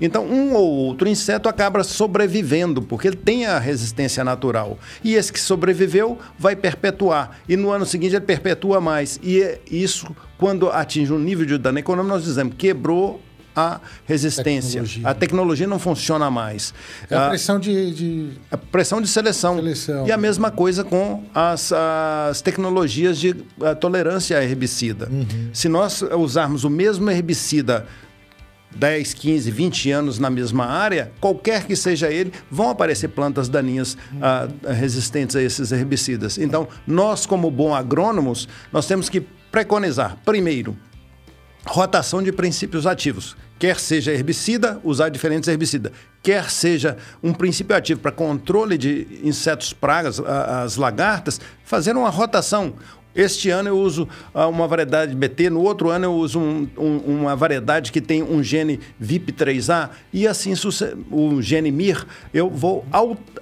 [SPEAKER 3] Então, um ou outro inseto acaba sobrevivendo, porque ele tem a resistência natural. E esse que sobreviveu vai perpetuar. E no ano seguinte ele perpetua mais. E é isso, quando atinge um nível de dano econômico, nós dizemos quebrou a resistência. Tecnologia. A tecnologia não funciona mais.
[SPEAKER 1] É a pressão de, de...
[SPEAKER 3] A pressão de seleção. seleção. E a mesma coisa com as, as tecnologias de tolerância a herbicida. Uhum. Se nós usarmos o mesmo herbicida 10, 15, 20 anos na mesma área, qualquer que seja ele, vão aparecer plantas daninhas ah, resistentes a esses herbicidas. Então, nós, como bons agrônomos, nós temos que preconizar, primeiro, rotação de princípios ativos. Quer seja herbicida, usar diferentes herbicidas. Quer seja um princípio ativo para controle de insetos pragas, as lagartas, fazer uma rotação. Este ano eu uso uh, uma variedade BT, no outro ano eu uso um, um, uma variedade que tem um gene VIP3A e assim o gene MIR. Eu vou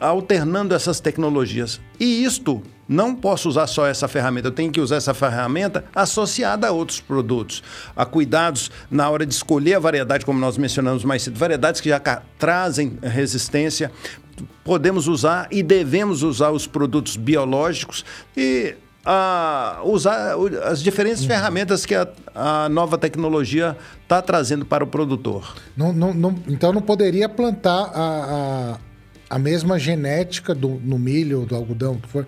[SPEAKER 3] alternando essas tecnologias. E isto não posso usar só essa ferramenta, eu tenho que usar essa ferramenta associada a outros produtos, a cuidados na hora de escolher a variedade, como nós mencionamos mais cedo, variedades que já trazem resistência. Podemos usar e devemos usar os produtos biológicos e a usar as diferentes uhum. ferramentas que a, a, nova tecnologia está trazendo para o produtor.
[SPEAKER 1] Não, não, não, então não poderia plantar a, a, a mesma genética do, no milho, do algodão, que for,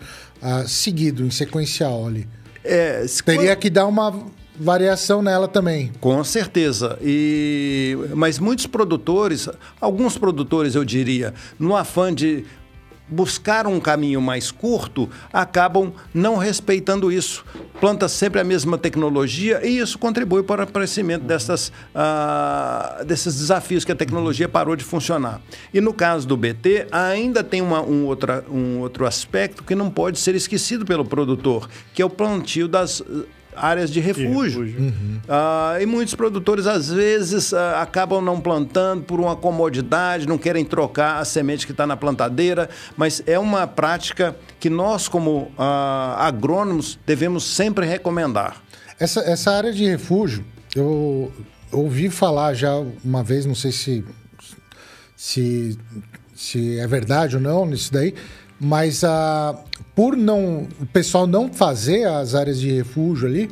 [SPEAKER 1] seguido, em sequencial ali. É, Teria que dar uma variação nela também.
[SPEAKER 3] Com certeza. E mas muitos produtores, alguns produtores eu diria, no afã de buscar um caminho mais curto, acabam não respeitando isso. Planta sempre a mesma tecnologia e isso contribui para o aparecimento dessas, uh, desses desafios que a tecnologia parou de funcionar. E no caso do BT, ainda tem uma, um, outra, um outro aspecto que não pode ser esquecido pelo produtor, que é o plantio das áreas de refúgio. refúgio. Uhum. Uh, e muitos produtores, às vezes, uh, acabam não plantando por uma comodidade, não querem trocar a semente que está na plantadeira, mas é uma prática que nós, como uh, agrônomos, devemos sempre recomendar.
[SPEAKER 1] Essa, essa área de refúgio, eu ouvi falar já uma vez, não sei se, se, se é verdade ou não nisso daí, mas a, por não o pessoal não fazer as áreas de refúgio ali,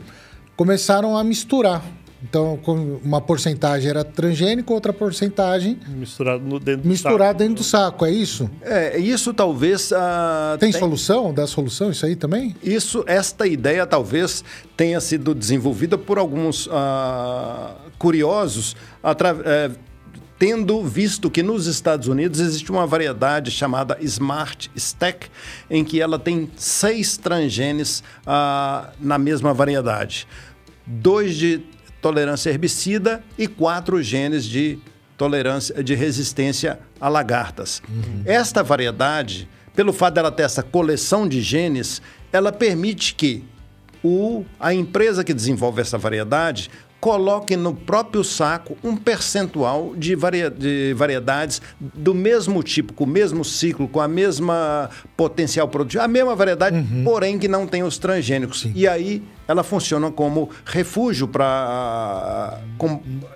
[SPEAKER 1] começaram a misturar. Então, uma porcentagem era transgênico, outra porcentagem
[SPEAKER 2] misturado no dentro
[SPEAKER 1] misturado dentro do saco, é isso?
[SPEAKER 3] É, isso talvez uh,
[SPEAKER 1] tem, tem, solução, dá solução isso aí também?
[SPEAKER 3] Isso, esta ideia talvez tenha sido desenvolvida por alguns uh, curiosos uh, tendo visto que nos Estados Unidos existe uma variedade chamada Smart Stack, em que ela tem seis transgenes ah, na mesma variedade. Dois de tolerância herbicida e quatro genes de tolerância de resistência a lagartas. Uhum. Esta variedade, pelo fato dela ter essa coleção de genes, ela permite que o, a empresa que desenvolve essa variedade coloque no próprio saco um percentual de, varia de variedades do mesmo tipo, com o mesmo ciclo, com a mesma potencial produtivo, a mesma variedade, uhum. porém que não tem os transgênicos. Sim. E aí ela funciona como refúgio para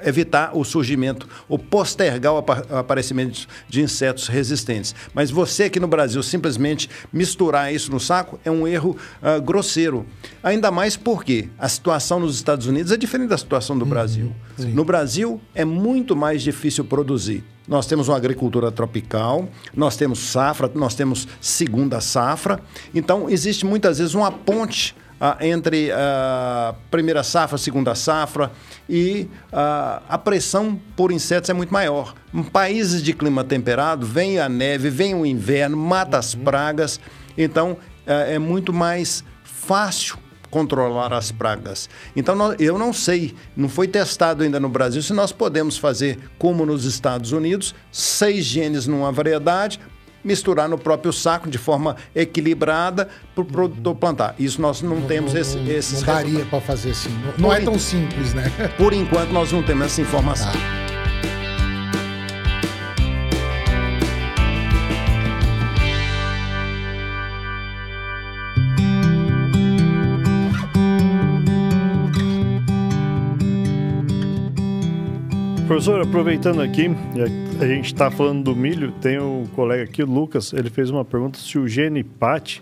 [SPEAKER 3] evitar o surgimento ou postergar o aparecimento de insetos resistentes. Mas você aqui no Brasil simplesmente misturar isso no saco é um erro uh, grosseiro. Ainda mais porque a situação nos Estados Unidos é diferente da situação do uhum. Brasil. Sim. No Brasil é muito mais difícil produzir. Nós temos uma agricultura tropical, nós temos safra, nós temos segunda safra. Então, existe muitas vezes uma ponte entre a primeira safra, segunda safra, e ah, a pressão por insetos é muito maior. Em países de clima temperado, vem a neve, vem o inverno, mata as pragas, então é muito mais fácil controlar as pragas. Então, eu não sei, não foi testado ainda no Brasil se nós podemos fazer, como nos Estados Unidos, seis genes numa variedade, misturar no próprio saco de forma equilibrada para o produtor plantar. Isso nós não,
[SPEAKER 1] Não-
[SPEAKER 3] temos
[SPEAKER 1] não,
[SPEAKER 3] esse,
[SPEAKER 1] não,
[SPEAKER 3] esses
[SPEAKER 1] não daria para fazer assim. Não, não é tão simples, né?
[SPEAKER 3] Por enquanto nós não temos essa informação.
[SPEAKER 1] Tá.
[SPEAKER 2] Professor, aproveitando aqui, a a gente está falando do milho, tem um colega aqui, Lucas, ele fez uma pergunta se o gene PAT,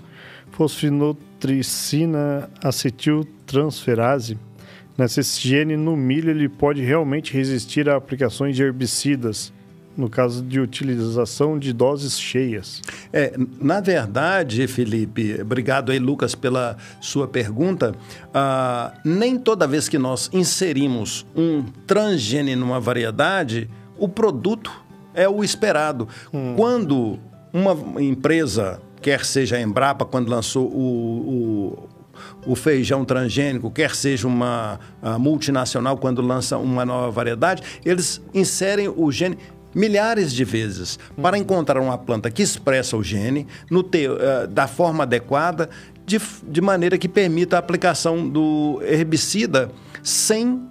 [SPEAKER 2] fosfinotricina acetiltransferase, nessa esse gene no milho, ele pode realmente resistir a aplicações de herbicidas, no caso de utilização de doses cheias.
[SPEAKER 3] É, na verdade, Felipe, obrigado aí, Lucas, pela sua pergunta. Ah, nem toda vez que nós inserimos um transgene numa variedade, o produto é o esperado. Quando uma empresa, quer seja a Embrapa, quando lançou o, o, o feijão transgênico, quer seja uma multinacional, quando lança uma nova variedade, eles inserem o gene milhares de vezes para encontrar uma planta que expressa o gene no te- eh, da forma adequada, de, de maneira que permita a aplicação do herbicida sem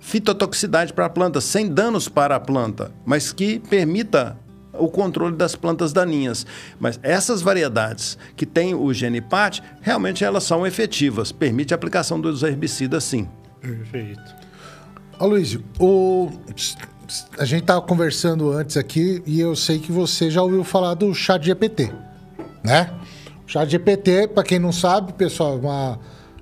[SPEAKER 3] fitotoxicidade para a planta, sem danos para a planta, mas que permita o controle das plantas daninhas. Mas essas variedades que têm o gene PAT, realmente elas são efetivas, permite a aplicação dos herbicidas sim.
[SPEAKER 2] Perfeito.
[SPEAKER 1] Luiz, o... a gente tava conversando antes aqui e eu sei que você já ouviu falar do chat GPT, né? O chat GPT, para quem não sabe, pessoal, é uma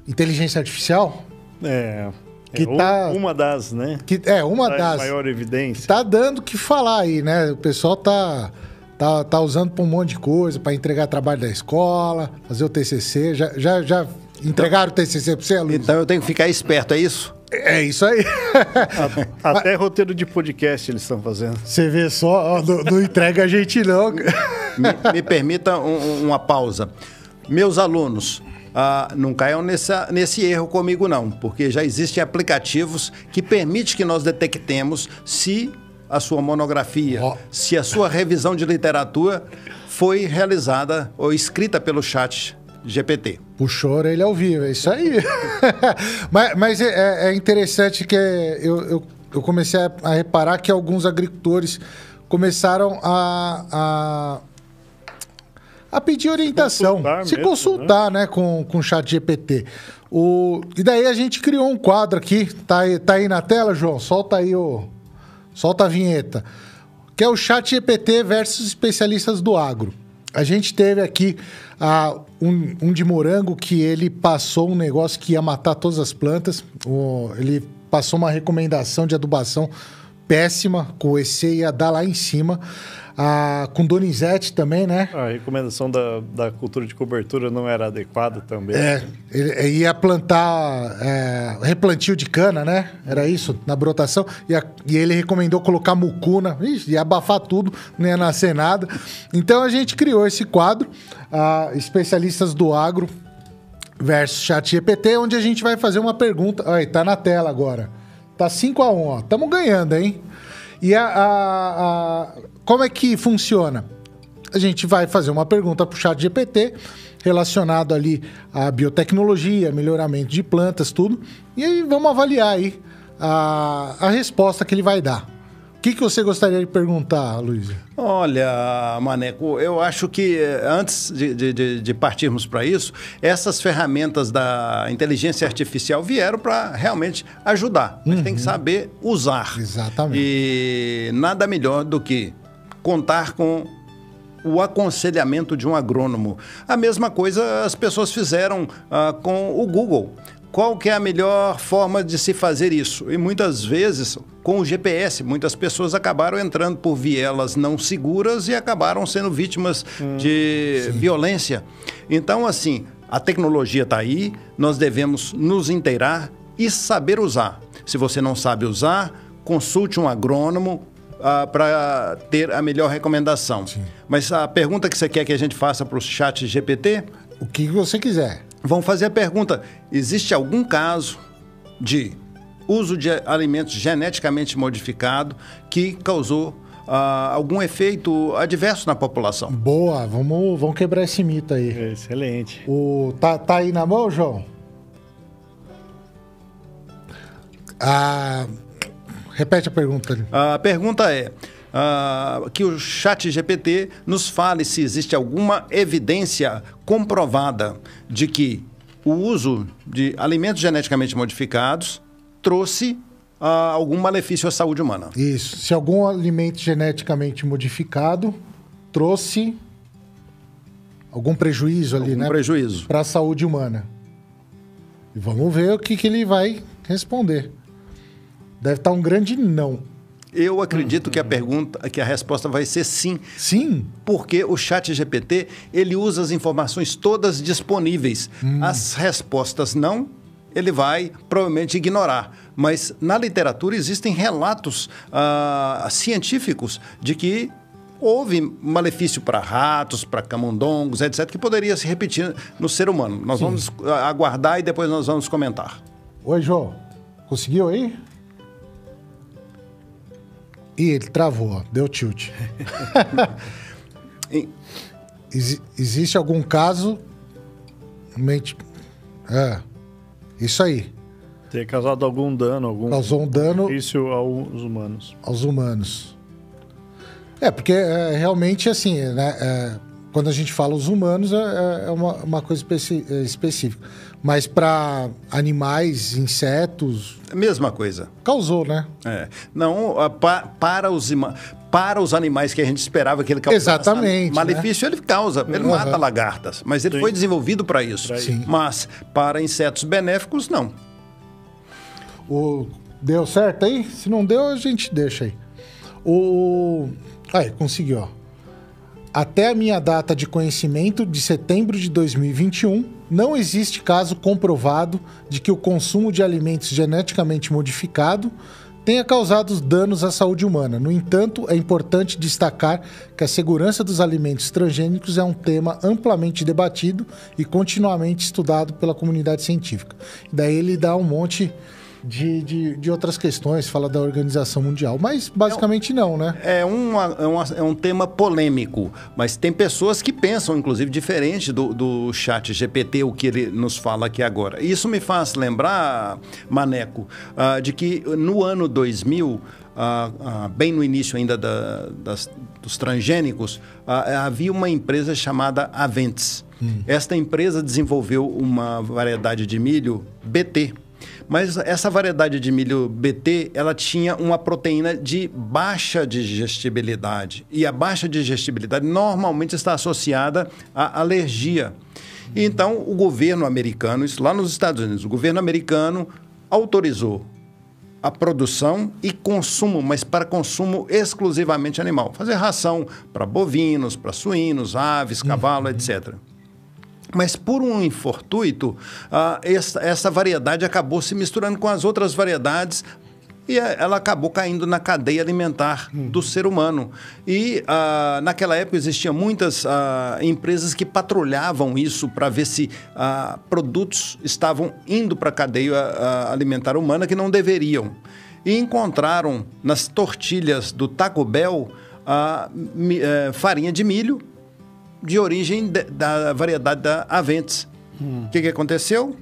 [SPEAKER 1] inteligência artificial
[SPEAKER 2] É,
[SPEAKER 1] Que
[SPEAKER 2] é
[SPEAKER 1] tá-
[SPEAKER 2] uma das, né?
[SPEAKER 1] que é uma
[SPEAKER 2] Traz
[SPEAKER 1] das
[SPEAKER 2] maior evidência.
[SPEAKER 1] tá dando o que falar aí, né? O pessoal tá tá, tá usando para um monte de coisa, para entregar trabalho da escola, fazer o TCC, já já, já entregaram o TCC para você, Luiz?
[SPEAKER 3] Então eu tenho que ficar esperto, é isso?
[SPEAKER 1] É isso aí.
[SPEAKER 2] Até roteiro de podcast eles estão fazendo.
[SPEAKER 1] Você vê só, ó, não, não entrega a gente não.
[SPEAKER 3] me, me permita um- um- uma pausa. Meus alunos, ah, não caiam nessa, nesse erro comigo não, porque já existem aplicativos que permitem que nós detectemos se a sua monografia,
[SPEAKER 1] Ó.
[SPEAKER 3] se a sua revisão de literatura foi realizada ou escrita pelo chat GPT.
[SPEAKER 1] Puxou a orelha ao vivo, é isso aí. mas mas é, é interessante que eu, eu, eu comecei a, reparar que alguns agricultores começaram a, a, a pedir orientação,
[SPEAKER 2] consultar
[SPEAKER 1] se
[SPEAKER 2] mesmo,
[SPEAKER 1] consultar né? com, com o chat GPT. O, e daí a gente criou um quadro aqui, tá aí, tá aí na tela, João? Solta aí o. Solta a vinheta. Que é o chat GPT versus especialistas do agro. A gente teve aqui um, um de morango que ele passou um negócio que ia matar todas as plantas. O- ele passou uma recomendação de adubação péssima, com o EC ia dar lá em cima. Ah, com Donizete também, né?
[SPEAKER 2] A recomendação da, da cultura de cobertura não era adequada também.
[SPEAKER 1] É, ele ia plantar é, replantio de cana, né? Era isso, na brotação. E, a- e ele recomendou colocar mucuna. Ia abafar tudo, não ia nascer nada. Então a gente criou esse quadro, ah, especialistas do agro versus chat GPT, onde a gente vai fazer uma pergunta. Aí, tá na tela agora. Tá 5 a 1 ó. Tamo ganhando, hein? E a, a- a- como é que funciona? A gente vai fazer uma pergunta para o chat GPT relacionado ali à biotecnologia, melhoramento de plantas, tudo. E aí vamos avaliar aí a, a resposta que ele vai dar. O que, que você gostaria de perguntar, Luiz?
[SPEAKER 3] Olha, Maneco, eu acho que eh, antes de, de- de- partirmos para isso, essas ferramentas da inteligência artificial vieram para realmente ajudar. Mas tem que saber usar.
[SPEAKER 1] Exatamente.
[SPEAKER 3] E nada melhor do que contar com o aconselhamento de um agrônomo. A mesma coisa as pessoas fizeram ah, com o Google. Qual que é a melhor forma de se fazer isso? E muitas vezes, com o GPS, muitas pessoas acabaram entrando por vielas não seguras e acabaram sendo vítimas de violência. Então, assim, a tecnologia está aí, nós devemos nos inteirar e saber usar. Se você não sabe usar, consulte um agrônomo, para ter a melhor recomendação. Mas a pergunta que você quer que a gente faça para o chat GPT,
[SPEAKER 1] O que você quiser.
[SPEAKER 3] vamos fazer a pergunta: existe algum caso de uso de alimentos geneticamente modificados que causou ah, algum efeito adverso na população.
[SPEAKER 1] Boa, vamos, vamos quebrar esse mito aí.
[SPEAKER 2] Excelente.
[SPEAKER 1] O, tá, tá aí na mão, João? Ah, repete a pergunta.
[SPEAKER 3] A pergunta é ah, que o Chat GPT nos fale se existe alguma evidência comprovada de que o uso de alimentos geneticamente modificados trouxe ah, algum malefício à saúde humana.
[SPEAKER 1] Isso. Se algum alimento geneticamente modificado trouxe algum prejuízo ali,
[SPEAKER 3] Algum
[SPEAKER 1] né?
[SPEAKER 3] prejuízo.
[SPEAKER 1] Para a saúde humana. E vamos ver o que, que ele vai responder. Deve estar um grande não.
[SPEAKER 3] Eu acredito que a pergunta, que a resposta vai ser sim,
[SPEAKER 1] Sim,
[SPEAKER 3] porque o Chat GPT ele usa as informações todas disponíveis. As respostas não, ele vai provavelmente ignorar. Mas na literatura existem relatos ah, científicos de que houve malefício para ratos, para camundongos, etc., que poderia se repetir no ser humano. Nós vamos ah, aguardar e depois nós vamos comentar.
[SPEAKER 1] Oi, João. Conseguiu aí? Ih, ele travou, ó. deu tilt.
[SPEAKER 3] E-
[SPEAKER 1] Exi- existe algum caso. Mente... É. Isso aí.
[SPEAKER 2] Ter causado algum dano, algum
[SPEAKER 1] Causou um dano
[SPEAKER 2] benefício aos humanos.
[SPEAKER 1] aos humanos. É, porque é, realmente, assim, né, é, quando a gente fala os humanos, é, é uma, uma coisa especi- é, específica. Mas para animais, insetos,
[SPEAKER 3] Mesma coisa.
[SPEAKER 1] causou, né?
[SPEAKER 3] É. Não, pa- para, os, para os animais que a gente esperava que ele causasse
[SPEAKER 1] Exatamente, né?
[SPEAKER 3] malefício, ele causa. Ele
[SPEAKER 1] Uhum.
[SPEAKER 3] mata lagartas, mas ele
[SPEAKER 2] Sim.
[SPEAKER 3] foi desenvolvido para isso.
[SPEAKER 2] Pra
[SPEAKER 1] Sim.
[SPEAKER 3] Mas para insetos benéficos, não.
[SPEAKER 1] O... Deu certo aí? Se não deu, a gente deixa aí. O. Aí, conseguiu, ó. Até a minha data de conhecimento, de setembro de 2021, não existe caso comprovado de que o consumo de alimentos geneticamente modificados tenha causado danos à saúde humana. No entanto, é importante destacar que a segurança dos alimentos transgênicos é um tema amplamente debatido e continuamente estudado pela comunidade científica. Daí ele dá um monte de, de, de outras questões, fala da Organização Mundial, mas basicamente não, né?
[SPEAKER 3] É, uma- é, uma- é um tema polêmico, mas tem pessoas que pensam, inclusive, diferente do, do chat GPT, o que ele nos fala aqui agora. Isso me faz lembrar, Maneco, ah, de que no ano 2000, ah, ah, bem no início ainda da- das- dos transgênicos, ah, havia uma empresa chamada Aventes. Esta empresa desenvolveu uma variedade de milho BT, mas essa variedade de milho BT, ela tinha uma proteína de baixa digestibilidade. E a baixa digestibilidade normalmente está associada à alergia. E então, o governo americano, isso lá nos Estados Unidos, o governo americano autorizou a produção e consumo, mas para consumo exclusivamente animal. Fazer ração para bovinos, para suínos, aves, cavalo, etc. Mas por um infortuito, ah, essa, essa variedade acabou se misturando com as outras variedades e eh, ela acabou caindo na cadeia alimentar do ser humano. E ah, naquela época existiam muitas ah, empresas que patrulhavam isso para ver se ah, produtos estavam indo para a cadeia alimentar humana que não deveriam. E encontraram nas tortilhas do Taco Bell mi- eh, farinha de milho de origem de- da variedade da Aventes. O que, que aconteceu?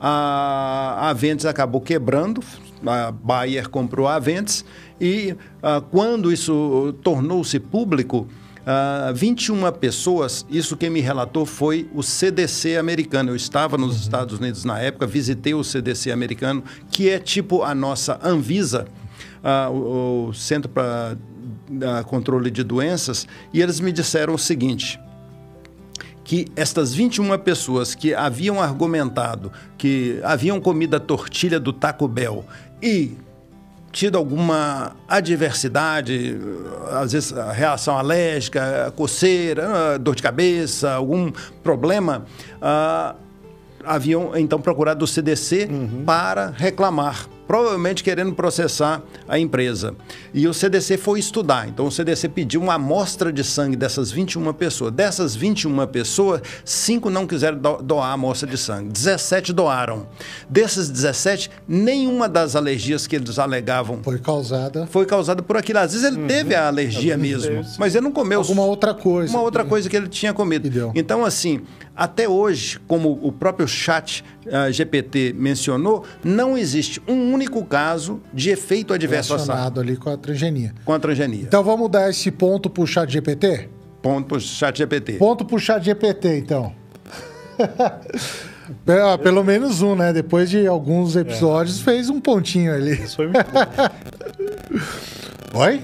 [SPEAKER 3] A Aventes acabou quebrando, a Bayer comprou a Aventes e ah, quando isso tornou-se público, ah, 21 pessoas, isso quem me relatou foi o CDC americano. Eu estava nos Estados Unidos na época, visitei o CDC americano, que é tipo a nossa Anvisa, ah, o, o Centro para Controle de Doenças, e eles me disseram o seguinte: que estas 21 pessoas que haviam argumentado que haviam comido a tortilha do Taco Bell e tido alguma adversidade, às vezes reação alérgica, coceira, dor de cabeça, algum problema, ah, haviam então procurado o CDC para reclamar. Provavelmente querendo processar a empresa. E o CDC foi estudar. Então o CDC pediu uma amostra de sangue dessas 21 pessoas. Dessas 21 pessoas, cinco não quiseram doar a amostra de sangue. 17 doaram. Desses 17, nenhuma das alergias que eles alegavam
[SPEAKER 1] foi causada
[SPEAKER 3] foi causada por aquilo. Às vezes ele uhum. teve a alergia mesmo, mas ele não comeu
[SPEAKER 1] alguma outra coisa.
[SPEAKER 3] Uma outra coisa que ele tinha comido. Então assim, até hoje, como o próprio chat uh, GPT mencionou, não existe um único caso de efeito adverso
[SPEAKER 1] Relacionado ali com a transgenia.
[SPEAKER 3] Com a transgenia.
[SPEAKER 1] Então vamos dar esse ponto para o chat GPT?
[SPEAKER 3] Ponto para o chat GPT.
[SPEAKER 1] Ponto para o chat GPT, então. Pelo menos um, né? Depois de alguns episódios, é. fez um pontinho ali. Isso foi muito bom. Oi?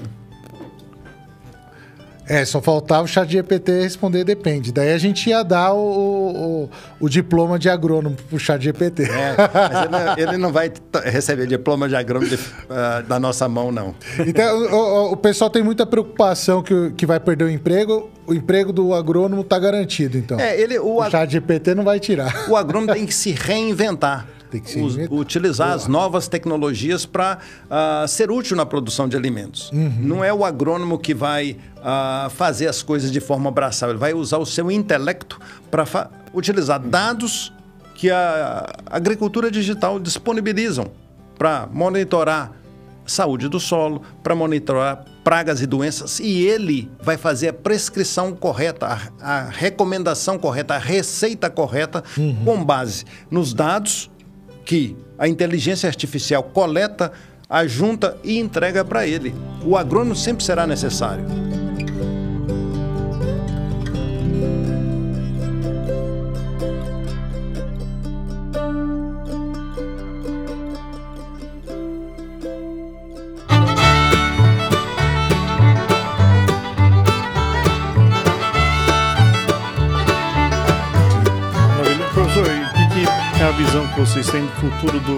[SPEAKER 1] É, só faltava o chat GPT responder depende. Daí a gente ia dar o, o, o diploma de agrônomo pro chat GPT. É,
[SPEAKER 3] mas ele, ele não vai receber diploma de agrônomo de, uh, da nossa mão, não.
[SPEAKER 1] Então, o, o, pessoal tem muita preocupação que, que vai perder o emprego. O emprego do agrônomo está garantido, então.
[SPEAKER 3] É, ele, o,
[SPEAKER 1] o chat GPT não vai tirar.
[SPEAKER 3] O agrônomo tem que se reinventar. Us, utilizar Boa. as novas tecnologias para uh, ah, ser útil na produção de alimentos. Uhum. Não é o agrônomo que vai uh, fazer as coisas de forma braçal, ele vai usar o seu intelecto para utilizar dados que a agricultura digital disponibilizam para monitorar saúde do solo, para monitorar pragas e doenças e ele vai fazer a prescrição correta, a, a recomendação correta, a receita correta uhum. com base nos dados que a inteligência artificial coleta, ajunta e entrega para ele. O agrônomo sempre será necessário.
[SPEAKER 2] Vocês têm do futuro do,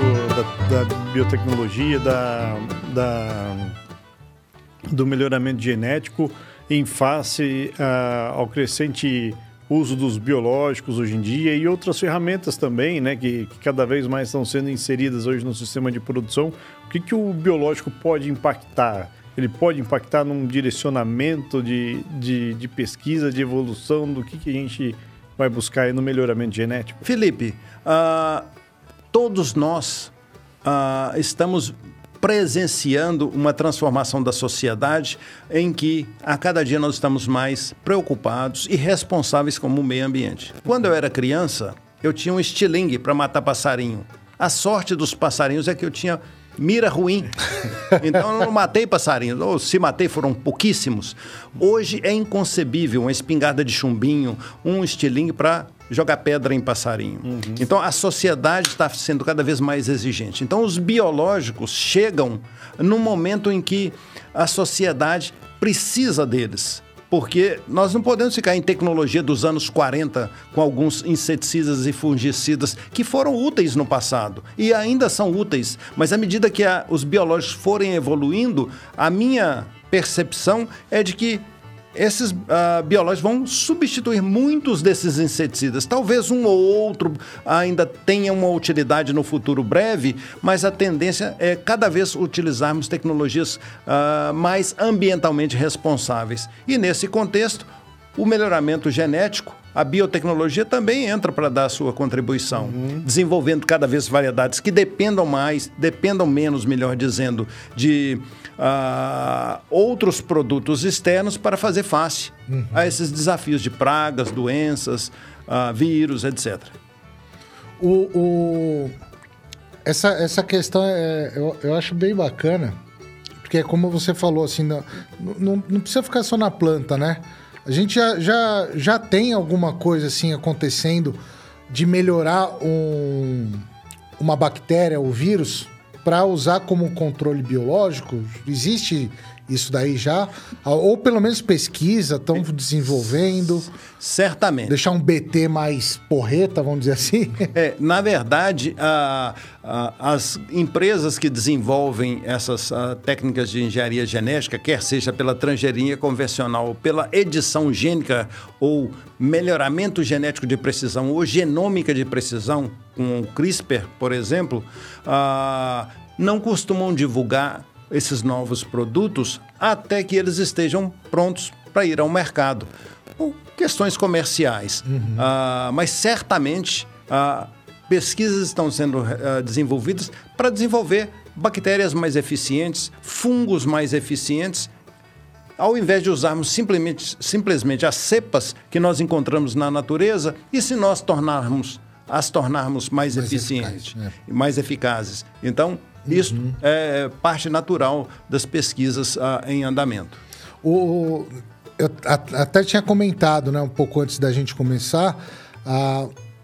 [SPEAKER 2] da, da, biotecnologia, da, da, do melhoramento genético em face uh, ao crescente uso dos biológicos hoje em dia e outras ferramentas também, né, que, que, cada vez mais estão sendo inseridas hoje no sistema de produção. O que, que o biológico pode impactar? Ele pode impactar num direcionamento de, de, de pesquisa, de evolução do que, que a gente vai buscar aí no melhoramento genético?
[SPEAKER 3] Felipe, uh, todos nós uh, estamos presenciando uma transformação da sociedade em que a cada dia nós estamos mais preocupados e responsáveis com o meio ambiente. Quando eu era criança, eu tinha um estilingue para matar passarinho. A sorte dos passarinhos é que eu tinha mira ruim. Então eu não matei passarinhos, ou se matei foram pouquíssimos. Hoje é inconcebível uma espingarda de chumbinho, um estilingue para jogar pedra em passarinho. Uhum. Então a sociedade está sendo cada vez mais exigente. Então os biológicos chegam no momento em que a sociedade precisa deles porque nós não podemos ficar em tecnologia dos anos 40 com alguns inseticidas e fungicidas que foram úteis no passado e ainda são úteis, mas à medida que a, os biológicos forem evoluindo, a minha percepção é de que esses uh, biológicos vão substituir muitos desses inseticidas. Talvez um ou outro ainda tenha uma utilidade no futuro breve, mas a tendência é cada vez utilizarmos tecnologias uh, mais ambientalmente responsáveis. E nesse contexto, o melhoramento genético a biotecnologia também entra para dar a sua contribuição, uhum. desenvolvendo cada vez variedades que dependam mais, dependam menos, melhor dizendo, de uh, outros produtos externos para fazer face uhum. a esses desafios de pragas, doenças, uh, vírus, etc.
[SPEAKER 1] O, o, Essa, essa questão é, eu, eu acho bem bacana, porque é como você falou, assim, não, não, não precisa ficar só na planta, né? A gente já, já, já tem alguma coisa assim acontecendo de melhorar um, uma bactéria ou vírus para usar como controle biológico? Existe isso daí já? Ou pelo menos pesquisa, estão desenvolvendo?
[SPEAKER 3] Certamente.
[SPEAKER 1] Deixar um BT mais porreta, vamos dizer assim?
[SPEAKER 3] É, na verdade, a, a, as empresas que desenvolvem essas a, técnicas de engenharia genética, quer seja pela transgenia convencional, pela edição gênica ou melhoramento genético de precisão ou genômica de precisão, com o CRISPR, por exemplo, não costumam divulgar esses novos produtos até que eles estejam prontos para ir ao mercado. Por questões comerciais. Uhum. Uh, mas certamente uh, pesquisas estão sendo uh, desenvolvidas para desenvolver bactérias mais eficientes, fungos mais eficientes, ao invés de usarmos simplesmente, simplesmente as cepas que nós encontramos na natureza, e se nós tornarmos as tornarmos mais, mais eficientes, eficaz, é. mais eficazes. Então, isso uhum. é parte natural das pesquisas ah, em andamento.
[SPEAKER 1] O, eu até tinha comentado, né, um pouco antes da gente começar,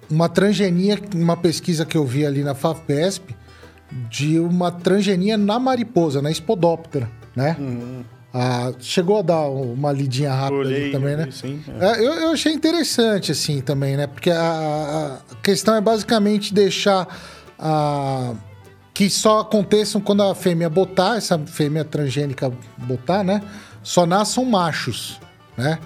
[SPEAKER 1] uma transgenia, uma pesquisa que eu vi ali na FAPESP, de uma transgenia na mariposa, na Spodoptera, né? Uhum. Ah, chegou a dar uma lidinha rápida Olhei, ali também, né? Sim, é. É, eu, eu, achei interessante, assim, também, né? Porque a, a questão é basicamente deixar a que só aconteçam quando a fêmea botar, essa fêmea transgênica botar, né? Só nasçam machos, né?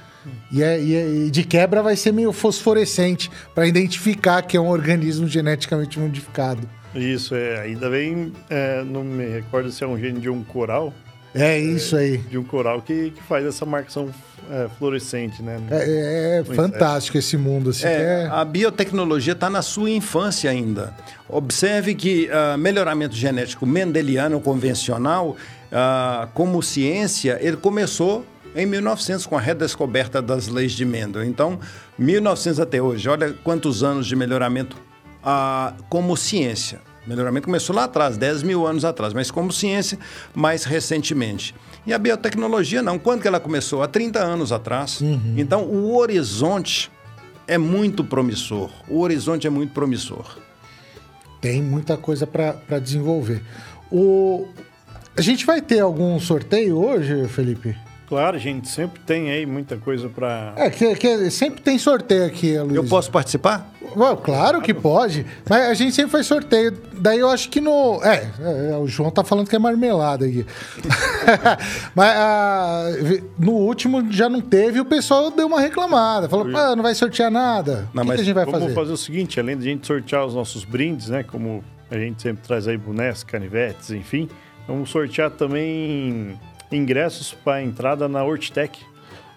[SPEAKER 1] E, é, e, é, de quebra vai ser meio fosforescente para identificar que é um organismo geneticamente modificado.
[SPEAKER 2] Isso, é. Ainda bem, é, não me recordo se é um gene de um coral.
[SPEAKER 1] É isso aí.
[SPEAKER 2] De um coral que, que faz essa marcação é, fluorescente, né?
[SPEAKER 1] É, é fantástico esse mundo. Assim,
[SPEAKER 3] é, é... A biotecnologia está na sua infância ainda. Observe que uh, melhoramento genético mendeliano convencional, uh, como ciência, ele começou em 1900 com a redescoberta das leis de Mendel. Então, 1900 até hoje, olha quantos anos de melhoramento uh, como ciência. Melhoramento começou lá atrás, 10 mil anos atrás, mas como ciência, mais recentemente. E a biotecnologia não. Quando que ela começou? Há 30 anos atrás. Uhum. Então, o horizonte é muito promissor. O horizonte é muito promissor.
[SPEAKER 1] Tem muita coisa para desenvolver. O... A gente vai ter algum sorteio hoje, Felipe?
[SPEAKER 2] Claro, gente, sempre tem aí muita coisa para.
[SPEAKER 1] É, que, que, sempre tem sorteio aqui, Luiz.
[SPEAKER 3] Eu posso participar?
[SPEAKER 1] Well, claro que pode. Mas a gente sempre faz sorteio. Daí eu acho que no. É, é o João tá falando que é marmelada aqui. mas ah, no último já não teve, o pessoal deu uma reclamada. Falou, ah, não vai sortear nada. Não, o que, que a gente vai
[SPEAKER 2] vamos
[SPEAKER 1] fazer?
[SPEAKER 2] Vamos fazer o seguinte: além de a gente sortear os nossos brindes, né? Como a gente sempre traz aí bonecos, canivetes, enfim, vamos sortear também ingressos para entrada na Hortitec.